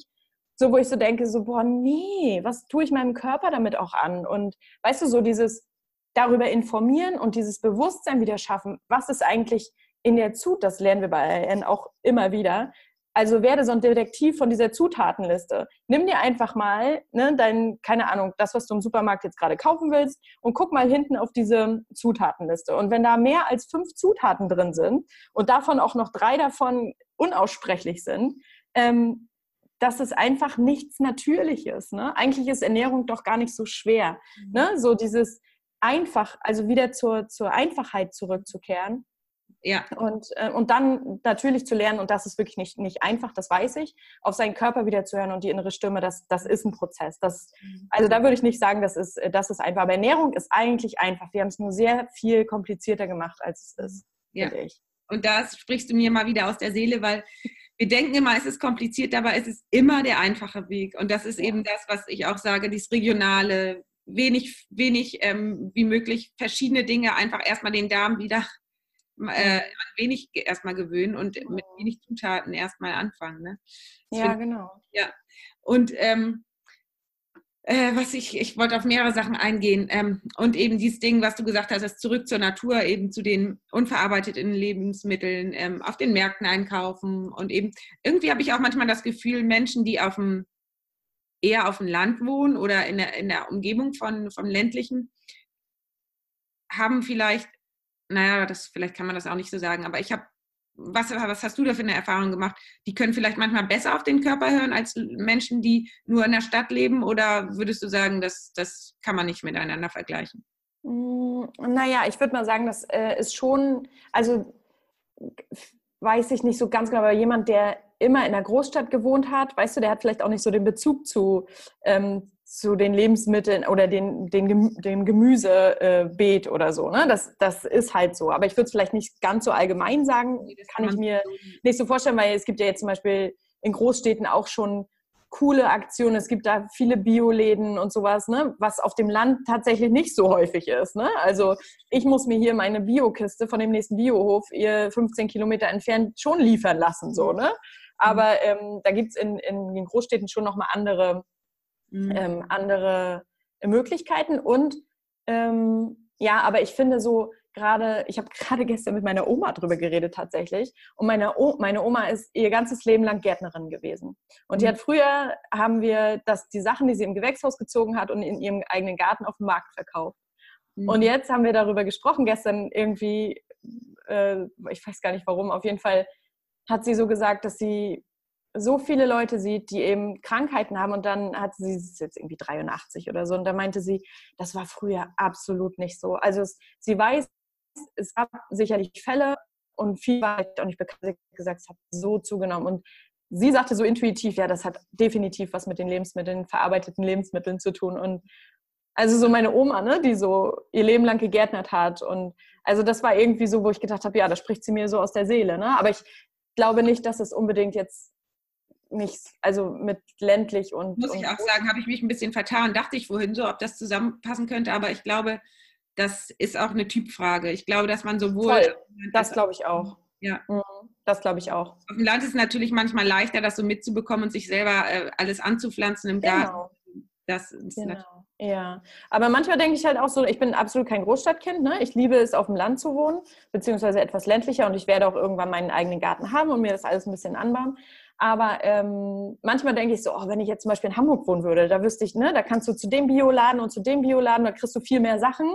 so, wo ich so denke, so, boah, nee, was tue ich meinem Körper damit auch an? Und weißt du, so dieses darüber informieren und dieses Bewusstsein wieder schaffen, was ist eigentlich in der Zut, das lernen wir bei AN auch immer wieder, also werde so ein Detektiv von dieser Zutatenliste. Nimm dir einfach mal ne, dein, keine Ahnung, das, was du im Supermarkt jetzt gerade kaufen willst und guck mal hinten auf diese Zutatenliste. Und wenn da mehr als fünf Zutaten drin sind und davon auch noch drei davon unaussprechlich sind, ähm, das ist einfach nichts Natürliches. Ne? Eigentlich ist Ernährung doch gar nicht so schwer. Ne? Mhm. So dieses einfach, also wieder zur, zur Einfachheit zurückzukehren ja. Und, äh, und dann natürlich zu lernen, und das ist wirklich nicht, nicht einfach, das weiß ich, auf seinen Körper wieder zu hören und die innere Stimme, das, das ist ein Prozess. Das, mhm. also da würde ich nicht sagen, das ist, das ist einfach. Aber Ernährung ist eigentlich einfach. Wir haben es nur sehr viel komplizierter gemacht, als es ist, ja. finde ich. Und das sprichst du mir mal wieder aus der Seele, weil wir denken immer, es ist kompliziert, aber es ist immer der einfache Weg. Und das ist eben das, was ich auch sage, dieses Regionale, wenig, wenig ähm, wie möglich verschiedene Dinge, einfach erstmal den Darm wieder äh, an wenig erstmal gewöhnen und mit wenig Zutaten erstmal anfangen. Ne? Ja, genau. Ja. Und ähm, äh, was ich, ich wollte auf mehrere Sachen eingehen ähm, und eben dieses Ding, was du gesagt hast, das zurück zur Natur, eben zu den unverarbeiteten Lebensmitteln, ähm, auf den Märkten einkaufen und eben irgendwie habe ich auch manchmal das Gefühl, Menschen, die auf dem eher auf dem Land wohnen oder in der, in der Umgebung von, vom ländlichen, haben vielleicht naja, das, vielleicht kann man das auch nicht so sagen, aber ich habe, was, was hast du da für eine Erfahrung gemacht? Die können vielleicht manchmal besser auf den Körper hören als Menschen, die nur in der Stadt leben oder würdest du sagen, das, das kann man nicht miteinander vergleichen? Hm, naja, ich würde mal sagen, das äh, ist schon, also weiß ich nicht so ganz genau, aber jemand, der immer in der Großstadt gewohnt hat, weißt du, der hat vielleicht auch nicht so den Bezug zu, ähm, zu den Lebensmitteln oder den, den, dem Gemüsebeet äh, oder so. Ne? Das, das ist halt so. Aber ich würde es vielleicht nicht ganz so allgemein sagen. Das kann ich mir nicht so vorstellen, weil es gibt ja jetzt zum Beispiel in Großstädten auch schon coole Aktionen. Es gibt da viele Bioläden und sowas, ne? was auf dem Land tatsächlich nicht so häufig ist. Ne? Also ich muss mir hier meine Biokiste von dem nächsten Biohof ihr 15 Kilometer entfernt schon liefern lassen. So, ne? Aber ähm, da gibt es in, in den Großstädten schon nochmal andere mhm. ähm, andere Möglichkeiten. Und ähm, ja, aber ich finde so gerade, ich habe *laughs* gerade gestern mit meiner Oma drüber geredet tatsächlich. Und meine, o meine Oma ist ihr ganzes Leben lang Gärtnerin gewesen. Und mhm. die hat früher, haben wir das, die Sachen, die sie im Gewächshaus gezogen hat und in ihrem eigenen Garten auf dem Markt verkauft. Mhm. Und jetzt haben wir darüber gesprochen, gestern irgendwie, äh, ich weiß gar nicht warum, auf jeden Fall hat sie so gesagt, dass sie so viele Leute sieht, die eben Krankheiten haben. Und dann hat sie, ist jetzt irgendwie 83 oder so. Und da meinte sie, das war früher absolut nicht so. Also es, sie weiß, es gab sicherlich Fälle und viel war auch nicht bekannt, gesagt, es hat so zugenommen. Und sie sagte so intuitiv, ja, das hat definitiv was mit den Lebensmitteln, verarbeiteten Lebensmitteln zu tun. Und also so meine Oma, ne, die so ihr Leben lang gegärtnert hat. Und also das war irgendwie so, wo ich gedacht habe, ja, da spricht sie mir so aus der Seele, ne? Aber ich glaube nicht, dass es unbedingt jetzt nicht, also mit ländlich und. Muss ich auch sagen, habe ich mich ein bisschen vertan, dachte ich vorhin so, ob das zusammenpassen könnte, aber ich glaube, das ist auch eine Typfrage. Ich glaube, dass man sowohl. Voll. Das glaube ich auch. Ja. Mhm. Das glaube ich auch. Auf dem Land ist es natürlich manchmal leichter, das so mitzubekommen und sich selber äh, alles anzupflanzen im genau. Garten. Das ist genau. Ja, aber manchmal denke ich halt auch so, ich bin absolut kein Großstadtkind. Ne? Ich liebe es, auf dem Land zu wohnen, beziehungsweise etwas ländlicher und ich werde auch irgendwann meinen eigenen Garten haben und mir das alles ein bisschen anbauen. Aber ähm, manchmal denke ich so, oh, wenn ich jetzt zum Beispiel in Hamburg wohnen würde, da wüsste ich, ne, da kannst du zu dem Bioladen und zu dem Bioladen, da kriegst du viel mehr Sachen.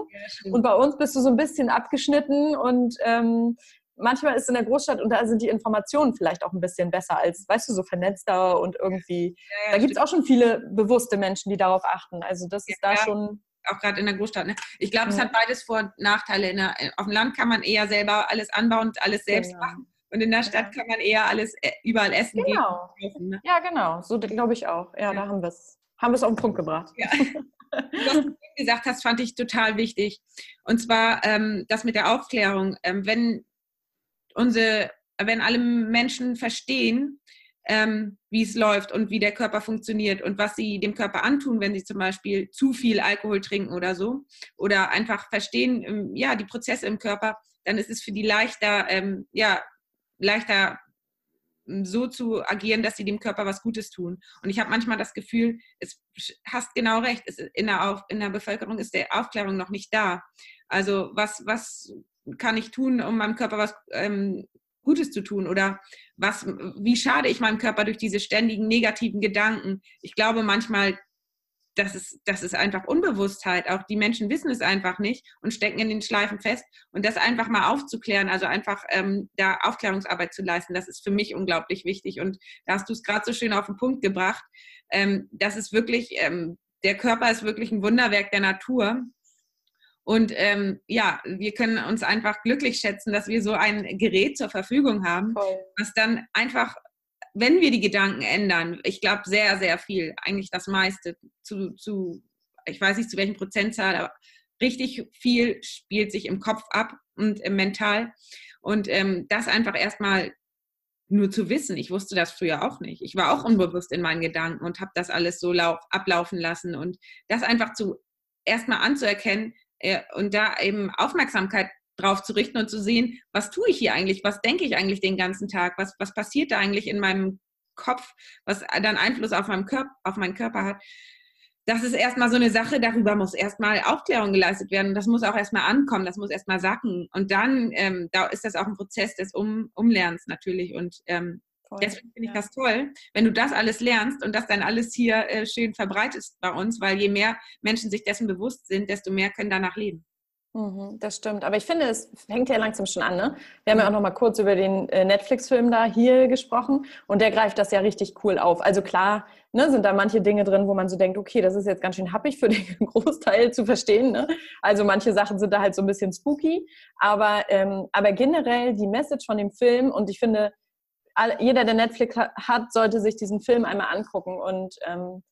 Ja, und bei uns bist du so ein bisschen abgeschnitten und ähm, manchmal ist in der Großstadt und da sind die Informationen vielleicht auch ein bisschen besser als, weißt du, so vernetzter und irgendwie. Ja, ja, da gibt es auch schon viele bewusste Menschen, die darauf achten. Also das ist da schon auch gerade in der Großstadt. Ne? Ich glaube, es hat beides Vor- und Nachteile. Der, auf dem Land kann man eher selber alles anbauen und alles selbst genau. machen. Und in der Stadt kann man eher alles äh, überall essen genau. gehen. Ne? Ja, genau. So glaube ich auch. Ja, ja. da haben wir es haben auf den Punkt gebracht. Ja. *laughs* Was du gesagt hast, fand ich total wichtig. Und zwar ähm, das mit der Aufklärung. Ähm, wenn unsere, wenn alle Menschen verstehen, ähm, wie es läuft und wie der Körper funktioniert und was sie dem Körper antun, wenn sie zum Beispiel zu viel Alkohol trinken oder so. Oder einfach verstehen, ähm, ja, die Prozesse im Körper, dann ist es für die leichter, ähm, ja, leichter ähm, so zu agieren, dass sie dem Körper was Gutes tun. Und ich habe manchmal das Gefühl, es hast genau recht, in, der Auf, in der Bevölkerung ist der Aufklärung noch nicht da. Also was, was kann ich tun, um meinem Körper was ähm, Gutes zu tun? Oder was, wie schade ich meinem Körper durch diese ständigen negativen Gedanken? Ich glaube manchmal, das ist, das ist einfach Unbewusstheit. Auch die Menschen wissen es einfach nicht und stecken in den Schleifen fest. Und das einfach mal aufzuklären, also einfach ähm, da Aufklärungsarbeit zu leisten, das ist für mich unglaublich wichtig. Und da hast du es gerade so schön auf den Punkt gebracht. Ähm, das ist wirklich, ähm, der Körper ist wirklich ein Wunderwerk der Natur. Und ähm, ja, wir können uns einfach glücklich schätzen, dass wir so ein Gerät zur Verfügung haben, Voll. was dann einfach, wenn wir die Gedanken ändern, ich glaube sehr, sehr viel, eigentlich das meiste, zu, zu, ich weiß nicht zu welchem Prozentzahl, aber richtig viel spielt sich im Kopf ab und im Mental. Und ähm, das einfach erstmal nur zu wissen. Ich wusste das früher auch nicht. Ich war auch unbewusst in meinen Gedanken und habe das alles so lauf, ablaufen lassen. Und das einfach zu erstmal anzuerkennen, äh, und da eben Aufmerksamkeit drauf zu richten und zu sehen, was tue ich hier eigentlich, was denke ich eigentlich den ganzen Tag, was, was passiert da eigentlich in meinem Kopf, was dann Einfluss auf, meinem Körper, auf meinen Körper hat. Das ist erstmal so eine Sache, darüber muss erstmal Aufklärung geleistet werden. Das muss auch erstmal ankommen, das muss erstmal sacken. Und dann ähm, da ist das auch ein Prozess des um Umlernens natürlich. Und ähm, Voll, Deswegen finde ich ja. das toll, wenn du das alles lernst und das dann alles hier äh, schön verbreitest bei uns, weil je mehr Menschen sich dessen bewusst sind, desto mehr können danach leben. Mhm, das stimmt. Aber ich finde, es fängt ja langsam schon an. Ne? Wir haben ja auch noch mal kurz über den äh, Netflix-Film da hier gesprochen und der greift das ja richtig cool auf. Also klar ne, sind da manche Dinge drin, wo man so denkt, okay, das ist jetzt ganz schön happig für den *laughs* Großteil zu verstehen. Ne? Also manche Sachen sind da halt so ein bisschen spooky. Aber, ähm, aber generell die Message von dem Film und ich finde, jeder, der Netflix hat, sollte sich diesen Film einmal angucken. Und, ähm,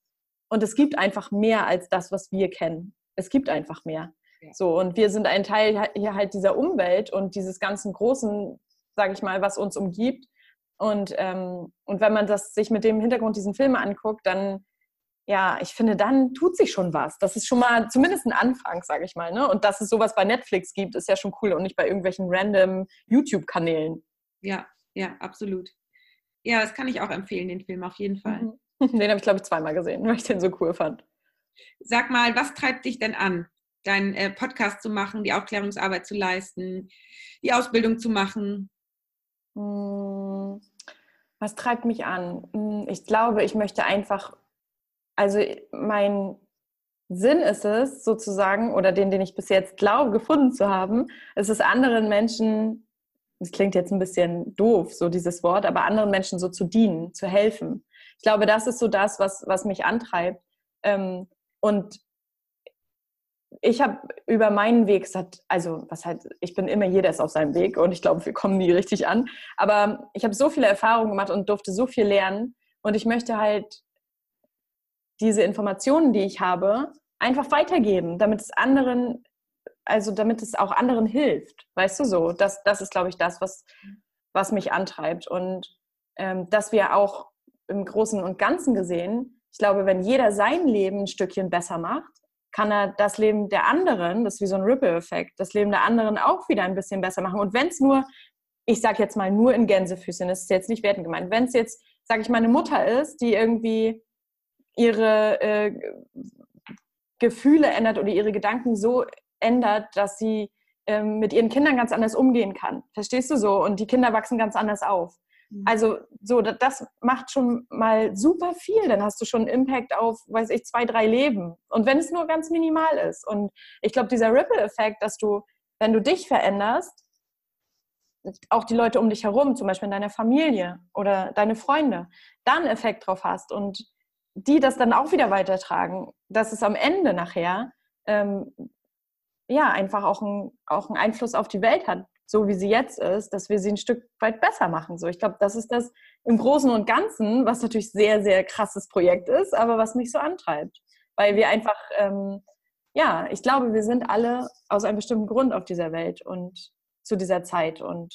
und es gibt einfach mehr als das, was wir kennen. Es gibt einfach mehr. So, und wir sind ein Teil hier halt dieser Umwelt und dieses ganzen Großen, sage ich mal, was uns umgibt. Und, ähm, und wenn man das sich mit dem Hintergrund diesen Film anguckt, dann, ja, ich finde, dann tut sich schon was. Das ist schon mal zumindest ein Anfang, sage ich mal. Ne? Und dass es sowas bei Netflix gibt, ist ja schon cool und nicht bei irgendwelchen random YouTube-Kanälen. Ja, ja, absolut. Ja, das kann ich auch empfehlen, den Film auf jeden Fall. Mhm. *laughs* Den habe ich, glaube ich, zweimal gesehen, weil ich den so cool fand. Sag mal, was treibt dich denn an, deinen äh, Podcast zu machen, die Aufklärungsarbeit zu leisten, die Ausbildung zu machen? Hm, was treibt mich an? Hm, ich glaube, ich möchte einfach, also mein Sinn ist es sozusagen, oder den, den ich bis jetzt glaube, gefunden zu haben, ist es anderen Menschen das klingt jetzt ein bisschen doof, so dieses Wort, aber anderen Menschen so zu dienen, zu helfen. Ich glaube, das ist so das, was, was mich antreibt. Ähm, und ich habe über meinen Weg, also was halt, ich bin immer jeder ist auf seinem Weg und ich glaube, wir kommen nie richtig an. Aber ich habe so viele Erfahrungen gemacht und durfte so viel lernen und ich möchte halt diese Informationen, die ich habe, einfach weitergeben, damit es anderen also damit es auch anderen hilft, weißt du so. Das, das ist, glaube ich, das, was, was mich antreibt. Und ähm, dass wir auch im Großen und Ganzen gesehen, ich glaube, wenn jeder sein Leben ein Stückchen besser macht, kann er das Leben der anderen, das ist wie so ein Ripple-Effekt, das Leben der anderen auch wieder ein bisschen besser machen. Und wenn es nur, ich sage jetzt mal nur in Gänsefüßchen, das ist jetzt nicht wertend gemeint, wenn es jetzt, sage ich mal, eine Mutter ist, die irgendwie ihre äh, Gefühle ändert oder ihre Gedanken so ändert, dass sie ähm, mit ihren Kindern ganz anders umgehen kann. Verstehst du so? Und die Kinder wachsen ganz anders auf. Mhm. Also so, das macht schon mal super viel. Dann hast du schon einen Impact auf, weiß ich, zwei, drei Leben. Und wenn es nur ganz minimal ist. Und ich glaube, dieser Ripple-Effekt, dass du, wenn du dich veränderst, auch die Leute um dich herum, zum Beispiel in deiner Familie oder deine Freunde, da einen Effekt drauf hast und die das dann auch wieder weitertragen, dass es am Ende nachher ähm, ja, einfach auch, ein, auch einen Einfluss auf die Welt hat, so wie sie jetzt ist, dass wir sie ein Stück weit besser machen. So, ich glaube, das ist das im Großen und Ganzen, was natürlich sehr, sehr krasses Projekt ist, aber was mich so antreibt. Weil wir einfach, ähm, ja, ich glaube, wir sind alle aus einem bestimmten Grund auf dieser Welt und zu dieser Zeit. Und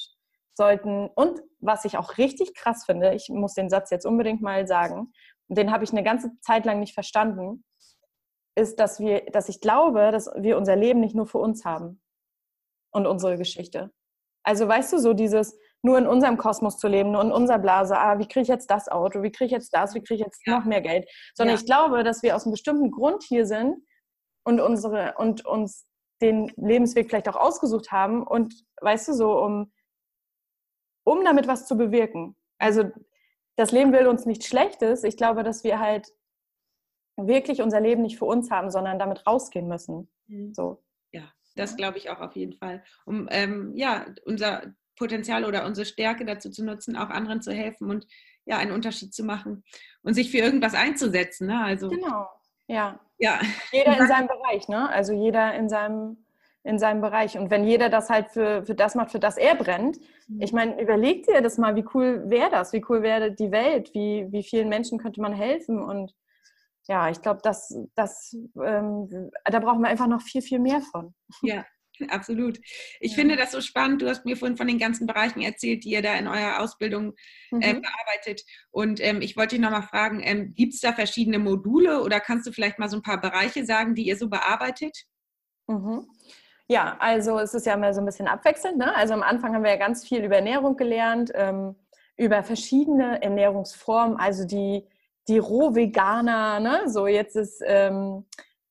sollten, und was ich auch richtig krass finde, ich muss den Satz jetzt unbedingt mal sagen, und den habe ich eine ganze Zeit lang nicht verstanden, ist, dass wir, dass ich glaube, dass wir unser Leben nicht nur für uns haben und unsere Geschichte. Also weißt du, so dieses nur in unserem Kosmos zu leben, nur in unserer Blase, ah, wie kriege ich jetzt das Auto, wie kriege ich jetzt das, wie kriege ich jetzt ja. noch mehr Geld, sondern ja. ich glaube, dass wir aus einem bestimmten Grund hier sind und unsere und uns den Lebensweg vielleicht auch ausgesucht haben und weißt du so, um, um damit was zu bewirken. Also das Leben will uns nichts Schlechtes. Ich glaube, dass wir halt wirklich unser Leben nicht für uns haben, sondern damit rausgehen müssen. Mhm. So. Das glaube ich auch auf jeden Fall. Um ähm, ja, unser Potenzial oder unsere Stärke dazu zu nutzen, auch anderen zu helfen und ja, einen Unterschied zu machen und sich für irgendwas einzusetzen. Ne? Also, genau, ja. ja. Jeder *laughs* in seinem Bereich, ne? Also jeder in seinem, in seinem Bereich. Und wenn jeder das halt für, für das macht, für das er brennt, mhm. ich meine, überleg dir das mal, wie cool wäre das? Wie cool wäre die Welt? Wie, wie vielen Menschen könnte man helfen? Und ja, ich glaube, das, das, ähm, da brauchen wir einfach noch viel, viel mehr von. Ja, absolut. Ich ja. finde das so spannend. Du hast mir vorhin von den ganzen Bereichen erzählt, die ihr da in eurer Ausbildung äh, mhm. bearbeitet. Und ähm, ich wollte dich nochmal fragen, ähm, gibt es da verschiedene Module oder kannst du vielleicht mal so ein paar Bereiche sagen, die ihr so bearbeitet? Mhm. Ja, also es ist ja immer so ein bisschen abwechselnd. Ne? Also am Anfang haben wir ja ganz viel über Ernährung gelernt, ähm, über verschiedene Ernährungsformen, also die die Rohveganer, ne? So jetzt ist ähm,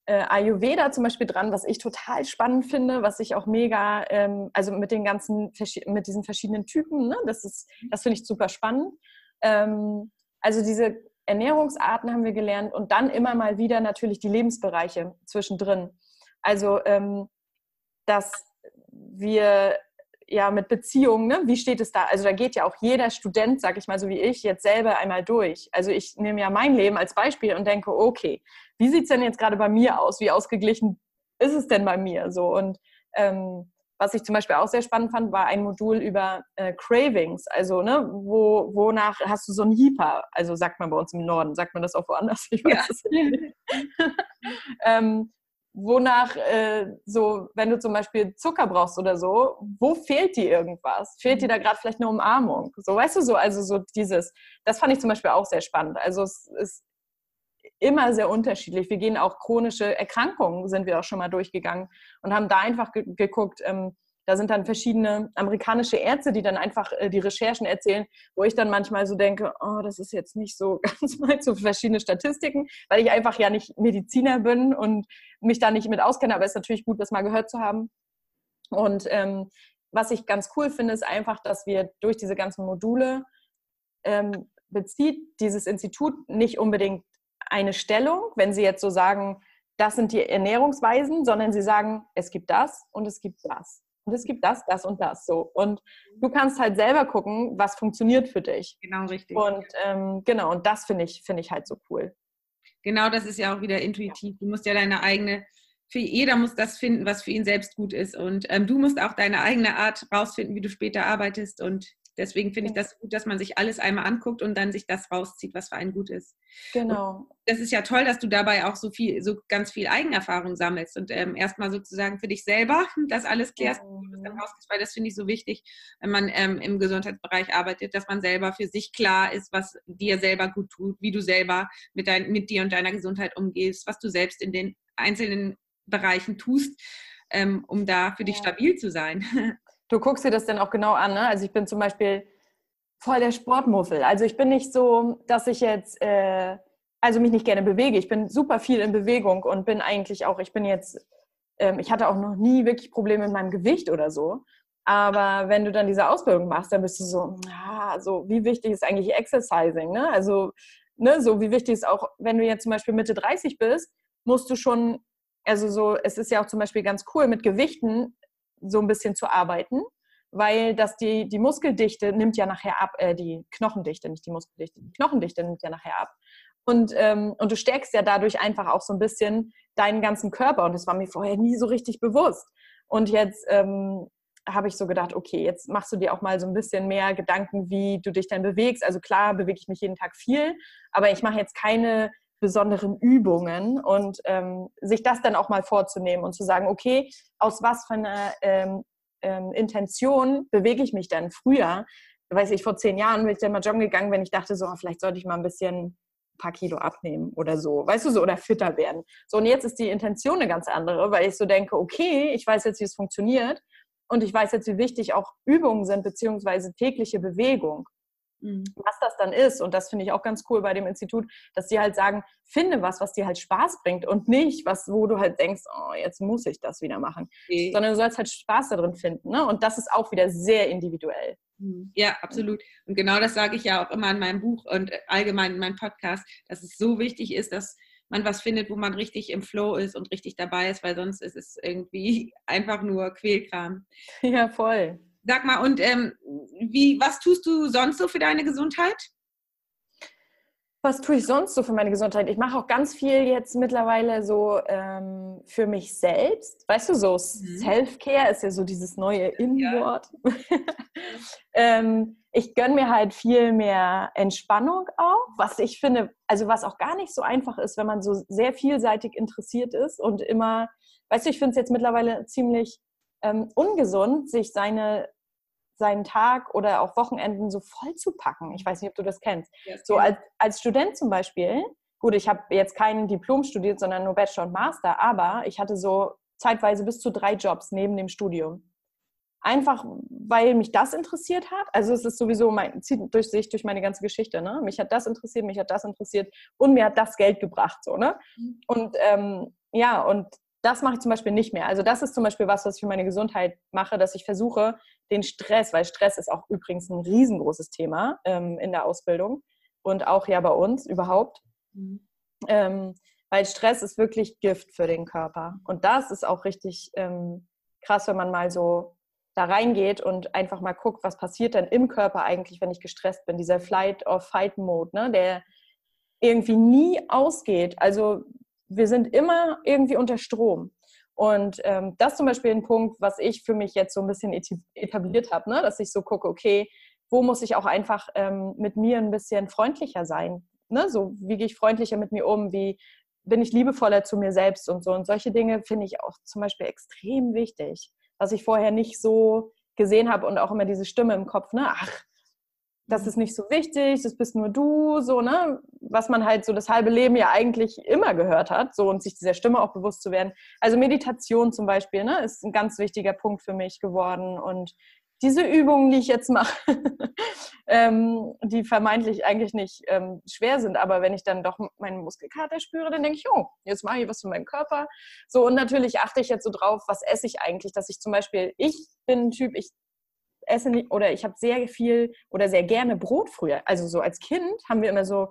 äh, Ayurveda zum Beispiel dran, was ich total spannend finde, was ich auch mega, ähm, also mit den ganzen, mit diesen verschiedenen Typen, ne? Das ist, das finde ich super spannend. Ähm, also diese Ernährungsarten haben wir gelernt und dann immer mal wieder natürlich die Lebensbereiche zwischendrin. Also ähm, dass wir ja mit Beziehungen, ne? wie steht es da? Also da geht ja auch jeder Student, sag ich mal so wie ich, jetzt selber einmal durch. Also ich nehme ja mein Leben als Beispiel und denke, okay, wie sieht es denn jetzt gerade bei mir aus? Wie ausgeglichen ist es denn bei mir? So und ähm, was ich zum Beispiel auch sehr spannend fand, war ein Modul über äh, Cravings. Also, ne, wo, wonach hast du so ein Hyper? Also sagt man bei uns im Norden, sagt man das auch woanders? *laughs* Ich weiß ja. es nicht. *laughs* ähm, wonach äh, so, wenn du zum Beispiel Zucker brauchst oder so, wo fehlt dir irgendwas? Fehlt dir da mhm. gerade vielleicht eine Umarmung? So, weißt du so, also so dieses, das fand ich zum Beispiel auch sehr spannend. Also es ist immer sehr unterschiedlich. Wir gehen auch chronische Erkrankungen, sind wir auch schon mal durchgegangen und haben da einfach ge geguckt, ähm, da sind dann verschiedene amerikanische Ärzte, die dann einfach äh, die Recherchen erzählen, wo ich dann manchmal so denke, oh, das ist jetzt nicht so *laughs* ganz mal so verschiedene Statistiken, weil ich einfach ja nicht Mediziner bin und mich da nicht mit auskenne, aber es ist natürlich gut, das mal gehört zu haben. Und ähm, was ich ganz cool finde, ist einfach, dass wir durch diese ganzen Module ähm, bezieht dieses Institut nicht unbedingt eine Stellung, wenn sie jetzt so sagen, das sind die Ernährungsweisen, sondern sie sagen, es gibt das und es gibt das. Und es gibt das, das und das so. Und du kannst halt selber gucken, was funktioniert für dich. Genau, richtig. Und ähm, genau, und das finde ich, finde ich halt so cool. Genau, das ist ja auch wieder intuitiv. Du musst ja deine eigene, für jeder muss das finden, was für ihn selbst gut ist. Und ähm, du musst auch deine eigene Art rausfinden, wie du später arbeitest. Und Deswegen finde ich das gut, dass man sich alles einmal anguckt und dann sich das rauszieht, was für einen gut ist. Genau. Und das ist ja toll, dass du dabei auch so viel, so ganz viel Eigenerfahrung sammelst und ähm, erstmal sozusagen für dich selber *laughs* das alles klärst, mhm. das weil das finde ich so wichtig, wenn man ähm, im Gesundheitsbereich arbeitet, dass man selber für sich klar ist, was dir selber gut tut, wie du selber mit, dein, mit dir und deiner Gesundheit umgehst, was du selbst in den einzelnen Bereichen tust, ähm, um da für dich stabil zu sein. *laughs* du guckst dir das dann auch genau an. Ne? Also ich bin zum Beispiel voll der Sportmuffel. Also ich bin nicht so, dass ich jetzt, äh, also mich nicht gerne bewege. Ich bin super viel in Bewegung und bin eigentlich auch, ich bin jetzt, ähm, ich hatte auch noch nie wirklich Probleme mit meinem Gewicht oder so. Aber wenn du dann diese Ausbildung machst, dann bist du so, ah, so wie wichtig ist eigentlich Exercising? Ne? Also, ne, so wie wichtig ist auch, wenn du jetzt zum Beispiel Mitte 30 bist, musst du schon, also so, es ist ja auch zum Beispiel ganz cool mit Gewichten, so ein bisschen zu arbeiten, weil das die, die Muskeldichte nimmt ja nachher ab, äh, die Knochendichte, nicht die Muskeldichte, die Knochendichte nimmt ja nachher ab. Und, ähm, und du stärkst ja dadurch einfach auch so ein bisschen deinen ganzen Körper. Und das war mir vorher nie so richtig bewusst. Und jetzt ähm, habe ich so gedacht, okay, jetzt machst du dir auch mal so ein bisschen mehr Gedanken, wie du dich dann bewegst. Also klar bewege ich mich jeden Tag viel, aber ich mache jetzt keine besonderen Übungen und ähm, sich das dann auch mal vorzunehmen und zu sagen, okay, aus was für einer ähm, ähm, Intention bewege ich mich dann früher. Weiß ich, vor zehn Jahren bin ich dann mal joggen gegangen, wenn ich dachte, so, vielleicht sollte ich mal ein bisschen ein paar Kilo abnehmen oder so, weißt du so, oder fitter werden. So, und jetzt ist die Intention eine ganz andere, weil ich so denke, okay, ich weiß jetzt, wie es funktioniert und ich weiß jetzt, wie wichtig auch Übungen sind, beziehungsweise tägliche Bewegung. Mhm. Was das dann ist, und das finde ich auch ganz cool bei dem Institut, dass die halt sagen, finde was, was dir halt Spaß bringt und nicht was, wo du halt denkst, oh, jetzt muss ich das wieder machen. Okay. Sondern du sollst halt Spaß darin finden. Ne? Und das ist auch wieder sehr individuell. Mhm. Ja, absolut. Und genau das sage ich ja auch immer in meinem Buch und allgemein in meinem Podcast, dass es so wichtig ist, dass man was findet, wo man richtig im Flow ist und richtig dabei ist, weil sonst ist es irgendwie *laughs* einfach nur Quälkram. Ja, voll. Sag mal, und ähm, wie, was tust du sonst so für deine Gesundheit? Was tue ich sonst so für meine Gesundheit? Ich mache auch ganz viel jetzt mittlerweile so ähm, für mich selbst. Weißt du, so mhm. Self-Care ist ja so dieses neue In-Wort. Ja. *laughs* ähm, ich gönne mir halt viel mehr Entspannung auch, was ich finde, also was auch gar nicht so einfach ist, wenn man so sehr vielseitig interessiert ist und immer, weißt du, ich finde es jetzt mittlerweile ziemlich ähm, ungesund, sich seine seinen Tag oder auch Wochenenden so voll zu packen. Ich weiß nicht, ob du das kennst. Ja, so als, als Student zum Beispiel, gut, ich habe jetzt kein Diplom studiert, sondern nur Bachelor und Master, aber ich hatte so zeitweise bis zu drei Jobs neben dem Studium. Einfach, weil mich das interessiert hat. Also es ist sowieso mein, zieht durch sich durch meine ganze Geschichte. Ne? Mich hat das interessiert, mich hat das interessiert und mir hat das Geld gebracht. So, ne? Mhm. Und ähm, ja, und das mache ich zum Beispiel nicht mehr. Also das ist zum Beispiel was, was ich für meine Gesundheit mache, dass ich versuche, den Stress, weil Stress ist auch übrigens ein riesengroßes Thema ähm, in der Ausbildung und auch ja bei uns überhaupt. Mhm. Ähm, weil Stress ist wirklich Gift für den Körper. Und das ist auch richtig ähm, krass, wenn man mal so da reingeht und einfach mal guckt, was passiert denn im Körper eigentlich, wenn ich gestresst bin. Dieser Flight-or-Fight-Mode, ne, der irgendwie nie ausgeht. Also wir sind immer irgendwie unter Strom. Und ähm, das zum Beispiel ein Punkt, was ich für mich jetzt so ein bisschen etabliert habe, ne? dass ich so gucke, okay, wo muss ich auch einfach ähm, mit mir ein bisschen freundlicher sein? Ne? So, wie gehe ich freundlicher mit mir um? Wie bin ich liebevoller zu mir selbst und so? Und solche Dinge finde ich auch zum Beispiel extrem wichtig, was ich vorher nicht so gesehen habe und auch immer diese Stimme im Kopf, ne? Ach, das ist nicht so wichtig, das bist nur du, so, ne? Was man halt so das halbe Leben ja eigentlich immer gehört hat, so und sich dieser Stimme auch bewusst zu werden. Also Meditation zum Beispiel, ne, ist ein ganz wichtiger Punkt für mich geworden und diese Übungen, die ich jetzt mache, *laughs* ähm, die vermeintlich eigentlich nicht ähm, schwer sind, aber wenn ich dann doch meinen Muskelkater spüre, dann denke ich, oh, jetzt mache ich was für meinen Körper. So, und natürlich achte ich jetzt so drauf, was esse ich eigentlich, dass ich zum Beispiel, ich bin ein Typ, ich esse nicht, oder ich habe sehr viel oder sehr gerne Brot früher. Also so als Kind haben wir immer so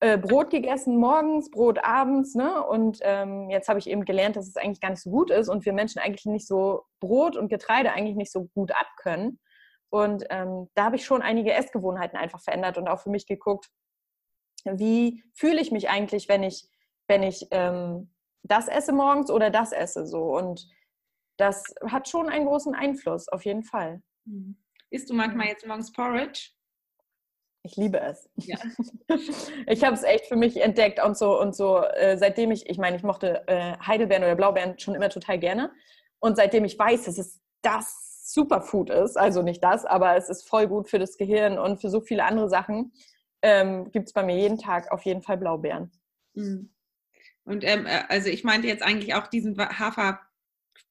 äh, Brot gegessen morgens, Brot abends, ne? Und ähm, jetzt habe ich eben gelernt, dass es eigentlich gar nicht so gut ist und wir Menschen eigentlich nicht so Brot und Getreide eigentlich nicht so gut abkönnen. Und ähm, da habe ich schon einige Essgewohnheiten einfach verändert und auch für mich geguckt, wie fühle ich mich eigentlich, wenn ich, wenn ich ähm, das esse morgens oder das esse so. Und das hat schon einen großen Einfluss, auf jeden Fall. Mhm. Isst du manchmal jetzt morgens Porridge? Ich liebe es. Ja. *laughs* ich habe es echt für mich entdeckt und so und so, äh, seitdem ich, ich meine, ich mochte äh, Heidelbeeren oder Blaubeeren schon immer total gerne. Und seitdem ich weiß, dass es das Superfood ist, also nicht das, aber es ist voll gut für das Gehirn und für so viele andere Sachen, ähm, gibt es bei mir jeden Tag auf jeden Fall Blaubeeren. Mhm. Und ähm, äh, also ich meinte jetzt eigentlich auch diesen Hafer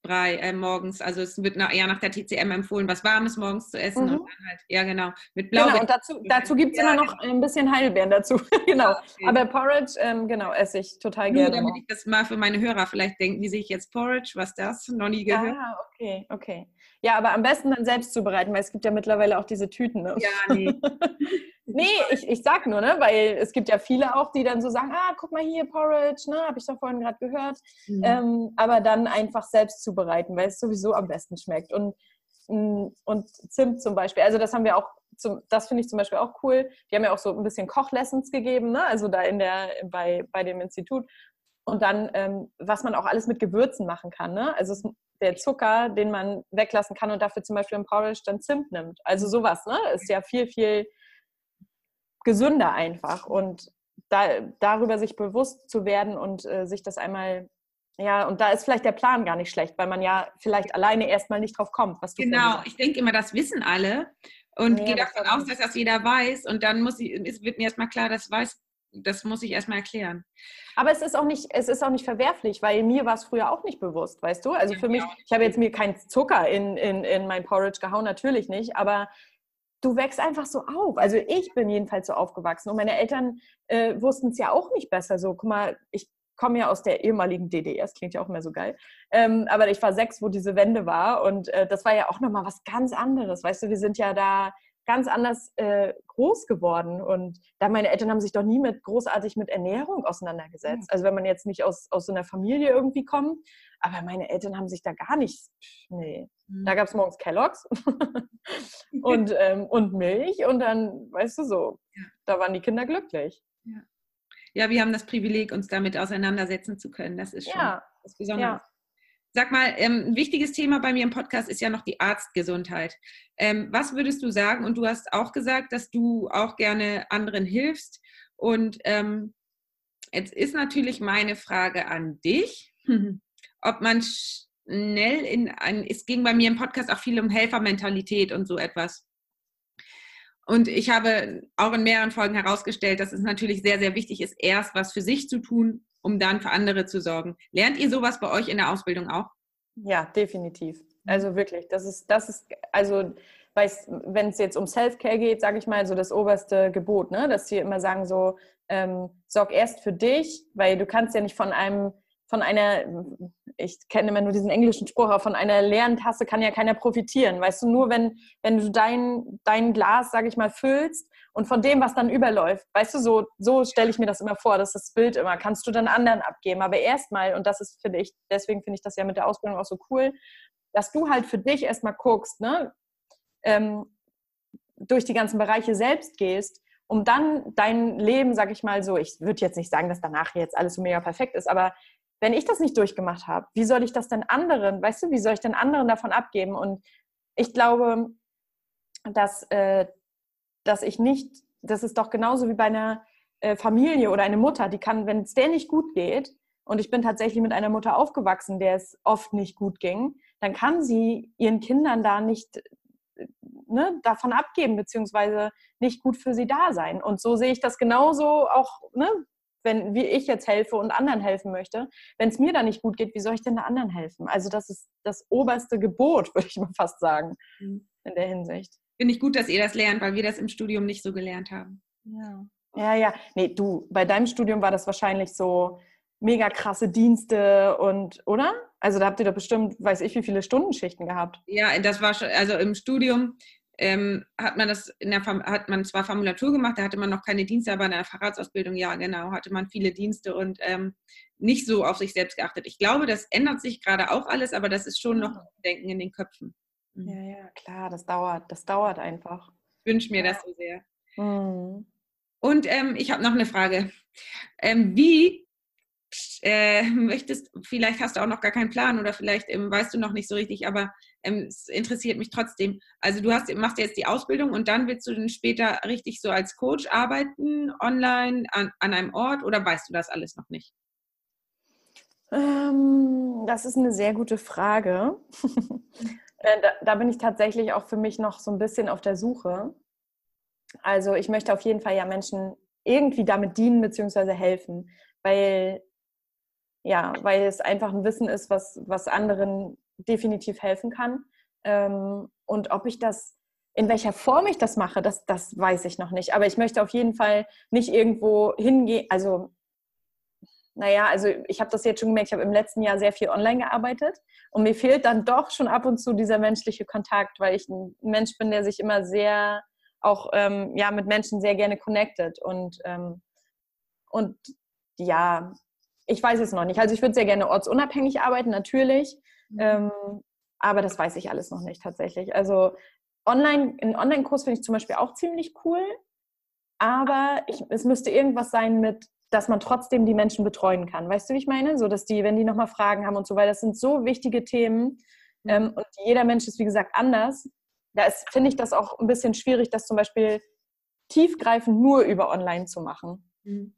Brei äh, morgens. Also es wird nach, eher nach der TCM empfohlen, was Warmes morgens zu essen. Mhm. Und dann halt, ja, genau. Mit Blaubeeren. Genau, und dazu, dazu gibt es ja, immer noch genau. ein bisschen Heidelbeeren dazu. *laughs* genau. Okay. Aber Porridge, ähm, genau, esse ich total Nur, gerne. damit ich das mal für meine Hörer vielleicht denken, wie sehe ich jetzt Porridge? Was das? Noch nie gehört. Ah, okay, okay. Ja, aber am besten dann selbst zubereiten, weil es gibt ja mittlerweile auch diese Tüten. Ne? Ja, nee. *laughs* nee, ich, ich sag nur, ne, weil es gibt ja viele auch, die dann so sagen, ah, guck mal hier, Porridge, ne, habe ich doch vorhin gerade gehört. Mhm. Ähm, aber dann einfach selbst zubereiten, weil es sowieso am besten schmeckt. Und, mm, und Zimt zum Beispiel, also das haben wir auch, zum, das finde ich zum Beispiel auch cool. Die haben ja auch so ein bisschen Kochlessons gegeben, ne? also da in der, bei, bei dem Institut. Und dann, ähm, was man auch alles mit Gewürzen machen kann. Ne? Also es, der Zucker, den man weglassen kann und dafür zum Beispiel im Porridge dann Zimt nimmt. Also sowas, ne? Ist ja viel, viel gesünder einfach. Und da, darüber sich bewusst zu werden und äh, sich das einmal Ja, und da ist vielleicht der Plan gar nicht schlecht, weil man ja vielleicht alleine erstmal nicht drauf kommt, was du Genau, ich denke immer, das wissen alle und nee, gehe davon aus, dass das jeder weiß und dann muss ich, es wird mir erstmal klar, das weiß, das muss ich erstmal erklären. Aber es ist auch nicht, es ist auch nicht verwerflich, weil mir war es früher auch nicht bewusst, weißt du? Also für mich, ich habe jetzt mir keinen Zucker in, in, in mein Porridge gehauen, natürlich nicht, aber du wächst einfach so auf. Also ich bin jedenfalls so aufgewachsen und meine Eltern äh, wussten es ja auch nicht besser. So, guck mal, ich komme ja aus der ehemaligen DDR, das klingt ja auch immer so geil. Ähm, aber ich war sechs, wo diese Wende war und äh, das war ja auch nochmal was ganz anderes. Weißt du, wir sind ja da ganz anders äh, groß geworden und da meine Eltern haben sich doch nie mit großartig mit Ernährung auseinandergesetzt. Mhm. Also wenn man jetzt nicht aus, aus so einer Familie irgendwie kommt, aber meine Eltern haben sich da gar nicht, nee. Mhm. Da gab es morgens Kelloggs *laughs* und, ähm, und Milch und dann, weißt du so, ja. da waren die Kinder glücklich. Ja ja, wir haben das Privileg, uns damit auseinandersetzen zu können. Das ist schon ja. was Besonderes. Ja. Sag mal, ähm, ein wichtiges Thema bei mir im Podcast ist ja noch die Arztgesundheit. Ähm, was würdest du sagen? Und du hast auch gesagt, dass du auch gerne anderen hilfst. Und ähm, jetzt ist natürlich meine Frage an dich, *laughs* ob man schnell in ein, es ging bei mir im Podcast auch viel um Helfermentalität und so etwas. Und ich habe auch in mehreren Folgen herausgestellt, dass es natürlich sehr, sehr wichtig ist, erst was für sich zu tun, um dann für andere zu sorgen. Lernt ihr sowas bei euch in der Ausbildung auch? Ja, definitiv. Also wirklich, das ist, das ist, also wenn es jetzt um Self-Care geht, sage ich mal, so das oberste Gebot, ne? dass sie immer sagen so, ähm, sorg erst für dich, weil du kannst ja nicht von einem von einer, ich kenne immer nur diesen englischen Spruch, aber von einer leeren Tasse kann ja keiner profitieren. Weißt du, nur wenn, wenn du dein, dein Glas, sage ich mal, füllst und von dem, was dann überläuft, weißt du, so, so stelle ich mir das immer vor, das ist das Bild immer, kannst du dann anderen abgeben. Aber erstmal, und das ist, finde ich, deswegen finde ich das ja mit der Ausbildung auch so cool, dass du halt für dich erstmal guckst, ne, ähm, durch die ganzen Bereiche selbst gehst um dann dein Leben, sag ich mal so, ich würde jetzt nicht sagen, dass danach jetzt alles so mega perfekt ist, aber wenn ich das nicht durchgemacht habe, wie soll ich das denn anderen, weißt du, wie soll ich denn anderen davon abgeben? Und ich glaube, dass, äh, dass ich nicht, das ist doch genauso wie bei einer äh, Familie oder eine Mutter, die kann, wenn es der nicht gut geht, und ich bin tatsächlich mit einer Mutter aufgewachsen, der es oft nicht gut ging, dann kann sie ihren Kindern da nicht ne, davon abgeben, beziehungsweise nicht gut für sie da sein. Und so sehe ich das genauso auch ne, wenn wie ich jetzt helfe und anderen helfen möchte, wenn es mir da nicht gut geht, wie soll ich denn da anderen helfen? Also das ist das oberste Gebot, *laughs* würde ich mal fast sagen, mhm. in der Hinsicht. Finde ich gut, dass ihr das lernt, weil wir das im Studium nicht so gelernt haben. Ja. Ja, ja. Nee, du, bei deinem Studium war das wahrscheinlich so mega krasse Dienste und, oder? Also da habt ihr doch bestimmt, weiß ich, wie viele Stundenschichten gehabt. Ja, das war schon, also im Studium ähm, hat man das in der hat man zwar Formulatur gemacht, da hatte man noch keine Dienste, aber in der Fahrradsausbildung, ja genau, hatte man viele Dienste und ähm, nicht so auf sich selbst geachtet. Ich glaube, das ändert sich gerade auch alles, aber das ist schon noch mhm. Denken in den Köpfen. Mhm. Ja, ja, klar, das dauert, das dauert einfach. Ich wünsche mir ja. das so sehr. Mhm. Und ähm, ich habe noch eine Frage. Ähm, wie äh, möchtest, vielleicht hast du auch noch gar keinen Plan oder vielleicht ähm, weißt du noch nicht so richtig, aber ähm, es interessiert mich trotzdem. Also du hast, machst jetzt die Ausbildung und dann willst du dann später richtig so als Coach arbeiten, online, an, an einem Ort oder weißt du das alles noch nicht? Ähm, das ist eine sehr gute Frage. *laughs* Äh, da, da bin ich tatsächlich auch für mich noch so ein bisschen auf der Suche. Also ich möchte auf jeden Fall ja Menschen irgendwie damit dienen bzw. helfen, weil ja, weil es einfach ein Wissen ist, was, was anderen definitiv helfen kann. Ähm, und ob ich das, in welcher Form ich das mache, das, das weiß ich noch nicht. Aber ich möchte auf jeden Fall nicht irgendwo hingehen, also naja, also ich habe das jetzt schon gemerkt, ich habe im letzten Jahr sehr viel online gearbeitet und mir fehlt dann doch schon ab und zu dieser menschliche Kontakt, weil ich ein Mensch bin, der sich immer sehr auch ähm, ja, mit Menschen sehr gerne connected und, ähm, und ja, ich weiß es noch nicht. Also ich würde sehr gerne ortsunabhängig arbeiten, natürlich. Mhm. Ähm, aber das weiß ich alles noch nicht tatsächlich. Also online, einen Online-Kurs finde ich zum Beispiel auch ziemlich cool. Aber ich, es müsste irgendwas sein mit, dass man trotzdem die Menschen betreuen kann. Weißt du, wie ich meine? So, dass die, wenn die nochmal Fragen haben und so, weil das sind so wichtige Themen. Mhm. Ähm, und jeder Mensch ist, wie gesagt, anders. Da finde ich das auch ein bisschen schwierig, das zum Beispiel tiefgreifend nur über online zu machen. Mhm.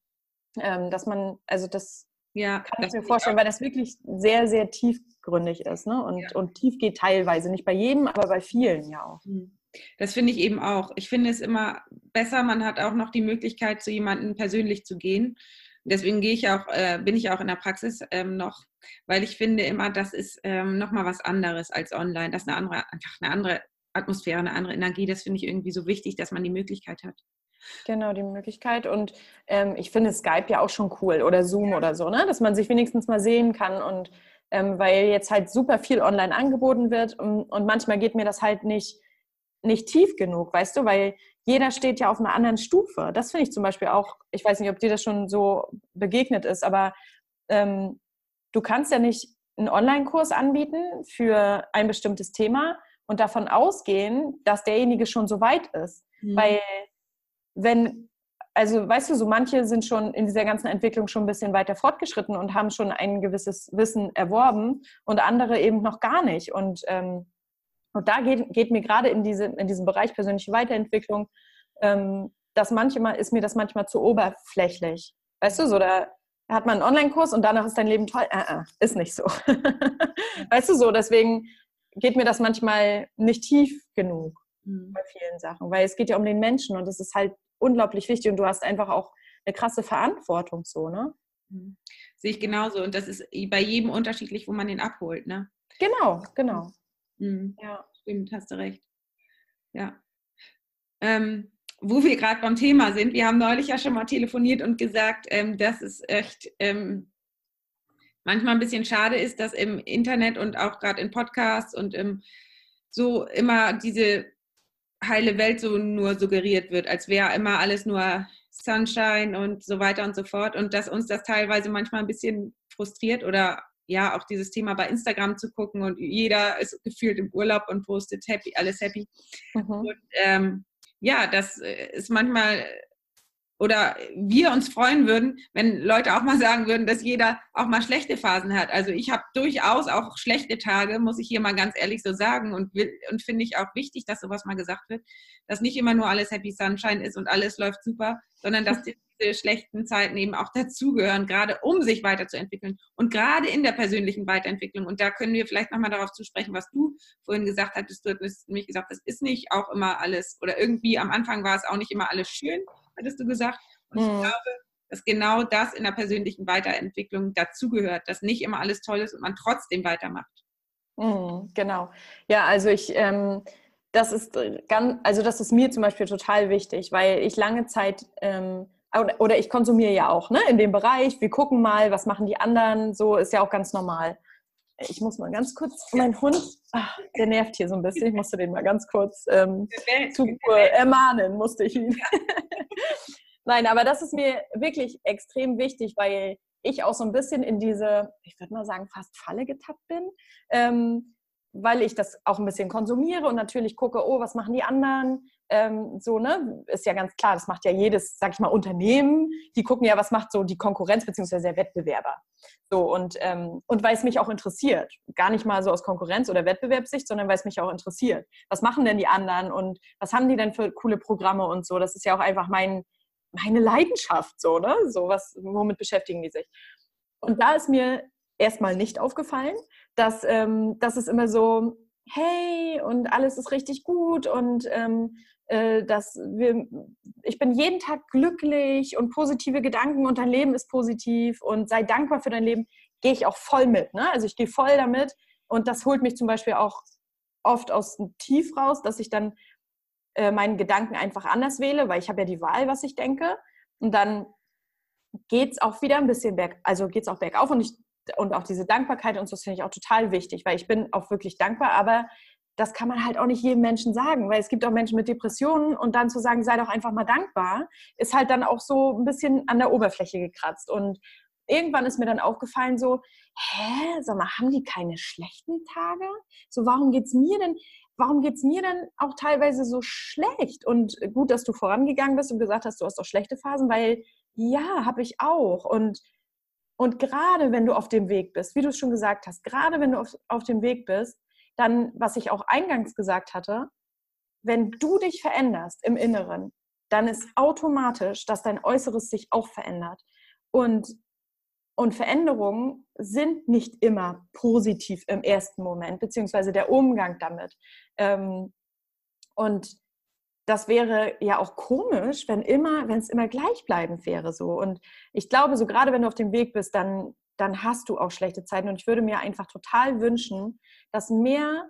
Ähm, dass man, also das Ja, kann ich mir vorstellen, weil das wirklich sehr, sehr tiefgründig ist ne? und, ja. und tief geht teilweise. Nicht bei jedem, aber bei vielen ja auch. Mhm. Das finde ich eben auch. Ich finde es immer besser, man hat auch noch die Möglichkeit, zu jemandem persönlich zu gehen. Deswegen gehe ich auch, äh, bin ich auch in der Praxis ähm, noch, weil ich finde immer, das ist ähm, nochmal was anderes als online. Das ist eine andere, einfach eine andere Atmosphäre, eine andere Energie. Das finde ich irgendwie so wichtig, dass man die Möglichkeit hat. Genau, die Möglichkeit. Und ähm, ich finde Skype ja auch schon cool oder Zoom oder so, ne? dass man sich wenigstens mal sehen kann. Und ähm, weil jetzt halt super viel online angeboten wird und, und, manchmal geht mir das halt nicht, nicht tief genug, weißt du, weil jeder steht ja auf einer anderen Stufe. Das finde ich zum Beispiel auch, ich weiß nicht, ob dir das schon so begegnet ist, aber ähm, du kannst ja nicht einen Online-Kurs anbieten für ein bestimmtes Thema und davon ausgehen, dass derjenige schon so weit ist. Mhm. Weil wenn, also weißt du, so manche sind schon in dieser ganzen Entwicklung schon ein bisschen weiter fortgeschritten und haben schon ein gewisses Wissen erworben und andere eben noch gar nicht. Und, ähm, und da geht, geht mir gerade in, diese, in diesem Bereich persönliche Weiterentwicklung, ähm, das manchmal ist mir das manchmal zu oberflächlich. Weißt du, so da hat man einen Online-Kurs und danach ist dein Leben toll. Äh, äh, ist nicht so. *laughs* weißt du so, deswegen geht mir das manchmal nicht tief genug mhm. bei vielen Sachen, weil es geht ja um den Menschen und es ist halt unglaublich wichtig und du hast einfach auch eine krasse Verantwortung so, ne? Mhm. Sehe ich genauso und das ist bei jedem unterschiedlich, wo man den abholt, ne? Genau, genau. Mhm. Ja, stimmt, hast du recht. Ja. Ähm, wo wir gerade beim Thema sind, wir haben neulich ja schon mal telefoniert und gesagt, ähm, dass es echt ähm, manchmal ein bisschen schade ist, dass im Internet und auch gerade in Podcasts und im, so immer diese heile Welt so nur suggeriert wird, als wäre immer alles nur Sunshine und so weiter und so fort und dass uns das teilweise manchmal ein bisschen frustriert oder ja auch dieses Thema bei Instagram zu gucken und jeder ist gefühlt im Urlaub und postet happy, alles happy. Mhm. Und ähm, ja, das äh, ist manchmal oder wir uns freuen würden, wenn Leute auch mal sagen würden, dass jeder auch mal schlechte Phasen hat. Also ich habe durchaus auch schlechte Tage, muss ich hier mal ganz ehrlich so sagen und, will, und finde ich auch wichtig, dass sowas mal gesagt wird, dass nicht immer nur alles Happy Sunshine ist und alles läuft super, sondern dass diese schlechten Zeiten eben auch dazugehören, gerade um sich weiterzuentwickeln und gerade in der persönlichen Weiterentwicklung. Und da können wir vielleicht nochmal darauf zu sprechen, was du vorhin gesagt hattest. Du hast nämlich gesagt, das ist nicht auch immer alles oder irgendwie am Anfang war es auch nicht immer alles schön hattest du gesagt. Und mhm. ich glaube, dass genau das in der persönlichen Weiterentwicklung dazugehört, dass nicht immer alles toll ist und man trotzdem weitermacht. Mhm, genau. Ja, also ich, ähm, das ist ganz, also das ist mir zum Beispiel total wichtig, weil ich lange Zeit ähm, oder ich konsumiere ja auch ne, in dem Bereich. Wir gucken mal, was machen die anderen. So ist ja auch ganz normal. Ich muss mal ganz kurz, mein Hund, ach, der nervt hier so ein bisschen. Ich musste den mal ganz kurz ähm, zu äh, ermahnen, musste ich ihn. *laughs* Nein, aber das ist mir wirklich extrem wichtig, weil ich auch so ein bisschen in diese, ich würde mal sagen, fast Falle getappt bin, ähm, weil ich das auch ein bisschen konsumiere und natürlich gucke, oh, was machen die anderen? Ähm, so, ne, ist ja ganz klar, das macht ja jedes, sag ich mal, Unternehmen. Die gucken ja, was macht so die Konkurrenz bzw. der Wettbewerber. So, und, ähm, und weil es mich auch interessiert. Gar nicht mal so aus Konkurrenz- oder Wettbewerbssicht, sondern weil es mich auch interessiert. Was machen denn die anderen und was haben die denn für coole Programme und so? Das ist ja auch einfach mein, meine Leidenschaft, so, ne? So, was, womit beschäftigen die sich? Und da ist mir erstmal nicht aufgefallen, dass, ähm, dass es immer so, hey, und alles ist richtig gut und ähm, äh, dass wir, ich bin jeden Tag glücklich und positive Gedanken und dein Leben ist positiv und sei dankbar für dein Leben, gehe ich auch voll mit. Ne? Also ich gehe voll damit und das holt mich zum Beispiel auch oft aus dem Tief raus, dass ich dann äh, meinen Gedanken einfach anders wähle, weil ich habe ja die Wahl, was ich denke. Und dann geht es auch wieder ein bisschen berg, also geht es auch bergauf und ich und auch diese Dankbarkeit und so finde ich auch total wichtig, weil ich bin auch wirklich dankbar, aber das kann man halt auch nicht jedem Menschen sagen, weil es gibt auch Menschen mit Depressionen und dann zu sagen, sei doch einfach mal dankbar, ist halt dann auch so ein bisschen an der Oberfläche gekratzt. Und irgendwann ist mir dann aufgefallen so, hä, sag mal, haben die keine schlechten Tage? So, warum geht's mir denn, warum geht's mir dann auch teilweise so schlecht? Und gut, dass du vorangegangen bist und gesagt hast, du hast auch schlechte Phasen, weil ja, habe ich auch. Und, und gerade wenn du auf dem Weg bist, wie du es schon gesagt hast, gerade wenn du auf, auf dem Weg bist, dann, was ich auch eingangs gesagt hatte, wenn du dich veränderst im Inneren, dann ist automatisch, dass dein Äußeres sich auch verändert. Und und Veränderungen sind nicht immer positiv im ersten Moment, beziehungsweise der Umgang damit. Ähm, und das wäre ja auch komisch, wenn immer, wenn es immer gleichbleibend wäre so. Und ich glaube, so gerade wenn du auf dem Weg bist, dann, dann hast du auch schlechte Zeiten. Und ich würde mir einfach total wünschen, dass mehr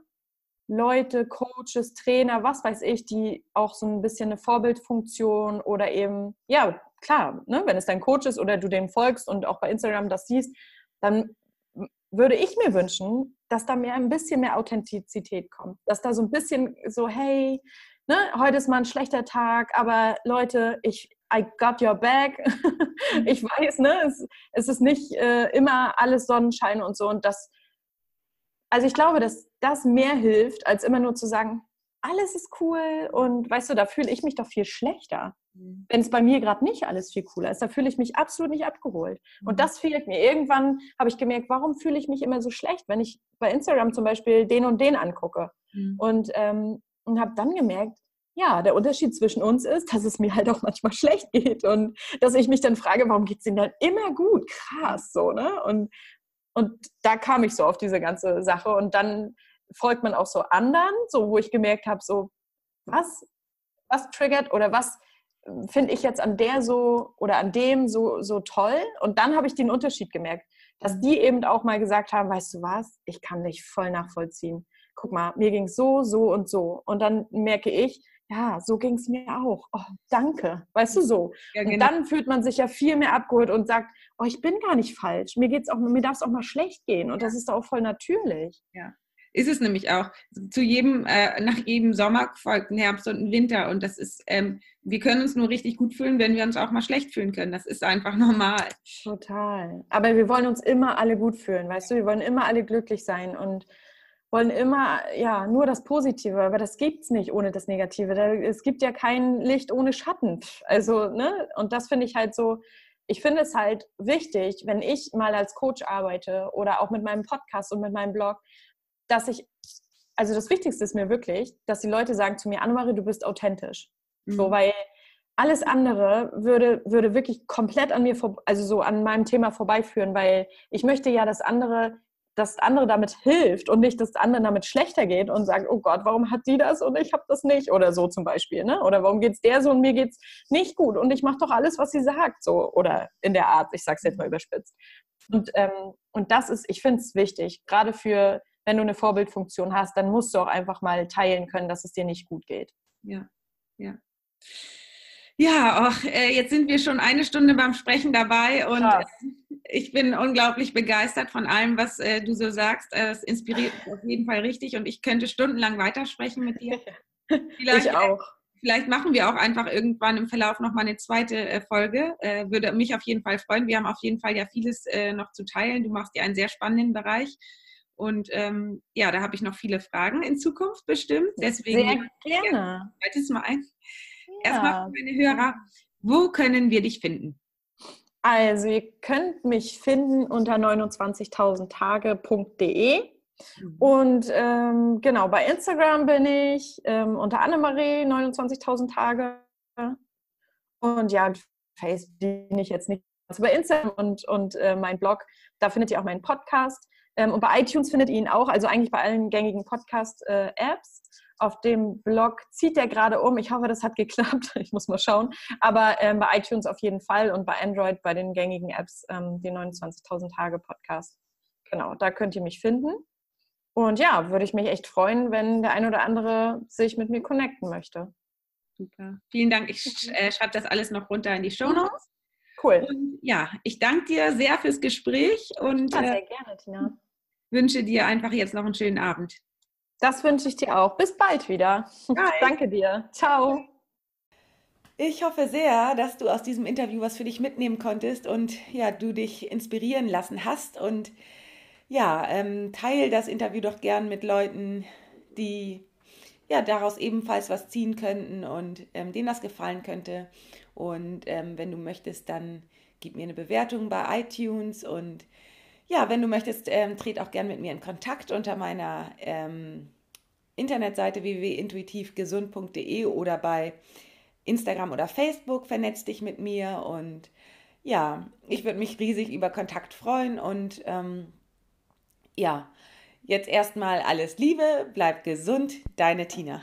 Leute, Coaches, Trainer, was weiß ich, die auch so ein bisschen eine Vorbildfunktion oder eben, ja, klar, ne, wenn es dein Coach ist oder du dem folgst und auch bei Instagram das siehst, dann würde ich mir wünschen, dass da mehr ein bisschen mehr Authentizität kommt. Dass da so ein bisschen so, hey, ne, heute ist mal ein schlechter Tag, aber Leute, ich, I got your back. *laughs* ich weiß, ne, es, es ist nicht äh, immer alles Sonnenschein und so. Und das, also ich glaube, dass das mehr hilft, als immer nur zu sagen, alles ist cool und weißt du, da fühle ich mich doch viel schlechter. Mhm. Wenn es bei mir gerade nicht alles viel cooler ist, da fühle ich mich absolut nicht abgeholt. Mhm. Und das fehlt mir. Irgendwann habe ich gemerkt, warum fühle ich mich immer so schlecht, wenn ich bei Instagram zum Beispiel den und den angucke. Mhm. Und, ähm, und habe dann gemerkt, ja, der Unterschied zwischen uns ist, dass es mir halt auch manchmal *laughs* schlecht geht und dass ich mich dann frage, warum geht es ihnen dann immer gut? Krass, so, ne? Und, und da kam ich so auf diese ganze Sache und dann folgt man auch so anderen, so wo ich gemerkt habe, so was, was triggert oder was finde ich jetzt an der so oder an dem so, so toll. Und dann habe ich den Unterschied gemerkt, dass mhm. die eben auch mal gesagt haben, weißt du was, ich kann dich voll nachvollziehen. Guck mal, mir ging es so, so und so. Und dann merke ich, ja, so ging es mir auch. Oh, danke. Weißt du so. Ja, genau. Und dann fühlt man sich ja viel mehr abgeholt und sagt, oh, ich bin gar nicht falsch. Mir geht's auch, mir darf es auch mal schlecht gehen. Und das ist auch voll natürlich. Ja. Ist es nämlich auch. Zu jedem, äh, nach jedem Sommer folgt ein Herbst und ein Winter. Und das ist, ähm, wir können uns nur richtig gut fühlen, wenn wir uns auch mal schlecht fühlen können. Das ist einfach *laughs* normal. Total. Aber wir wollen uns immer alle gut fühlen, weißt du? Wir wollen immer alle glücklich sein und wollen immer, ja, nur das Positive, aber das gibt es nicht ohne das Negative. Es gibt ja kein Licht ohne Schatten. Also, ne? Und das finde ich halt so, ich finde es halt wichtig, wenn ich mal als Coach arbeite oder auch mit meinem Podcast und mit meinem Blog, dass ich, also das Wichtigste ist mir wirklich, dass die Leute sagen zu mir, Annemarie, du bist authentisch. Mhm. So, weil alles andere würde, würde wirklich komplett an mir, also so an meinem Thema vorbeiführen, weil ich möchte ja, dass andere, dass andere damit hilft und nicht, dass andere damit schlechter geht und sagt, oh Gott, warum hat die das und ich habe das nicht oder so zum Beispiel, ne? Oder warum geht es der so und mir geht es nicht gut und ich mache doch alles, was sie sagt, so oder in der Art, ich sage es jetzt mal überspitzt. Und, ähm, und das ist, ich finde es wichtig, gerade für wenn du eine Vorbildfunktion hast, dann musst du auch einfach mal teilen können, dass es dir nicht gut geht. Ja, ja. Ja, och, äh, jetzt sind wir schon eine Stunde beim Sprechen dabei und Krass. Ich bin unglaublich begeistert von allem, was äh, du so sagst. Es inspiriert mich auf jeden Fall richtig und ich könnte stundenlang weitersprechen mit dir. *laughs* Vielleicht, ich auch. Vielleicht machen wir auch einfach irgendwann im Verlauf nochmal eine zweite Folge. würde mich auf jeden Fall freuen. Wir haben auf jeden Fall ja vieles noch zu teilen. Du machst ja einen sehr spannenden Bereich. Und ähm, ja, da habe ich noch viele Fragen in Zukunft bestimmt. Deswegen Sehr gerne. Zweites Mal ein. Ja. Erstmal für meine Hörer, wo können wir dich finden? Also, ihr könnt mich finden unter 29.000tage.de. Mhm. Und ähm, genau, bei Instagram bin ich ähm, unter Annemarie 29.000 Tage. Und ja, Facebook bin ich jetzt nicht. Also bei Instagram und, und äh, mein Blog, da findet ihr auch meinen Podcast. Ähm, und bei iTunes findet ihr ihn auch, also eigentlich bei allen gängigen Podcast-Apps. Auf dem Blog zieht er gerade um. Ich hoffe, das hat geklappt. *laughs* Ich muss mal schauen. Aber ähm, bei iTunes auf jeden Fall und bei Android, bei den gängigen Apps, ähm, die 29.000 Tage Podcast. Genau, da könnt ihr mich finden. Und ja, würde ich mich echt freuen, wenn der ein oder andere sich mit mir connecten möchte. Super. Vielen Dank. Ich äh, schreibe das alles noch runter in die Show Notes. Cool. Und ja, ich danke dir sehr fürs Gespräch und ja, sehr äh, gerne, Tina wünsche dir einfach jetzt noch einen schönen Abend. Das wünsche ich dir auch. Bis bald wieder. Bye. *laughs* Danke dir. Ciao. Ich hoffe sehr, dass du aus diesem Interview was für dich mitnehmen konntest und ja, du dich inspirieren lassen hast. Und ja, ähm, teil das Interview doch gern mit Leuten, die ja daraus ebenfalls was ziehen könnten und ähm, denen das gefallen könnte. Und ähm, wenn du möchtest, dann gib mir eine Bewertung bei iTunes und ja, wenn du möchtest, ähm, tret auch gern mit mir in Kontakt unter meiner ähm, Internetseite www.intuitivgesund.de oder bei Instagram oder Facebook. Vernetz dich mit mir und ja, ich würde mich riesig über Kontakt freuen und ähm, ja, jetzt erstmal alles Liebe, bleib gesund, deine Tina.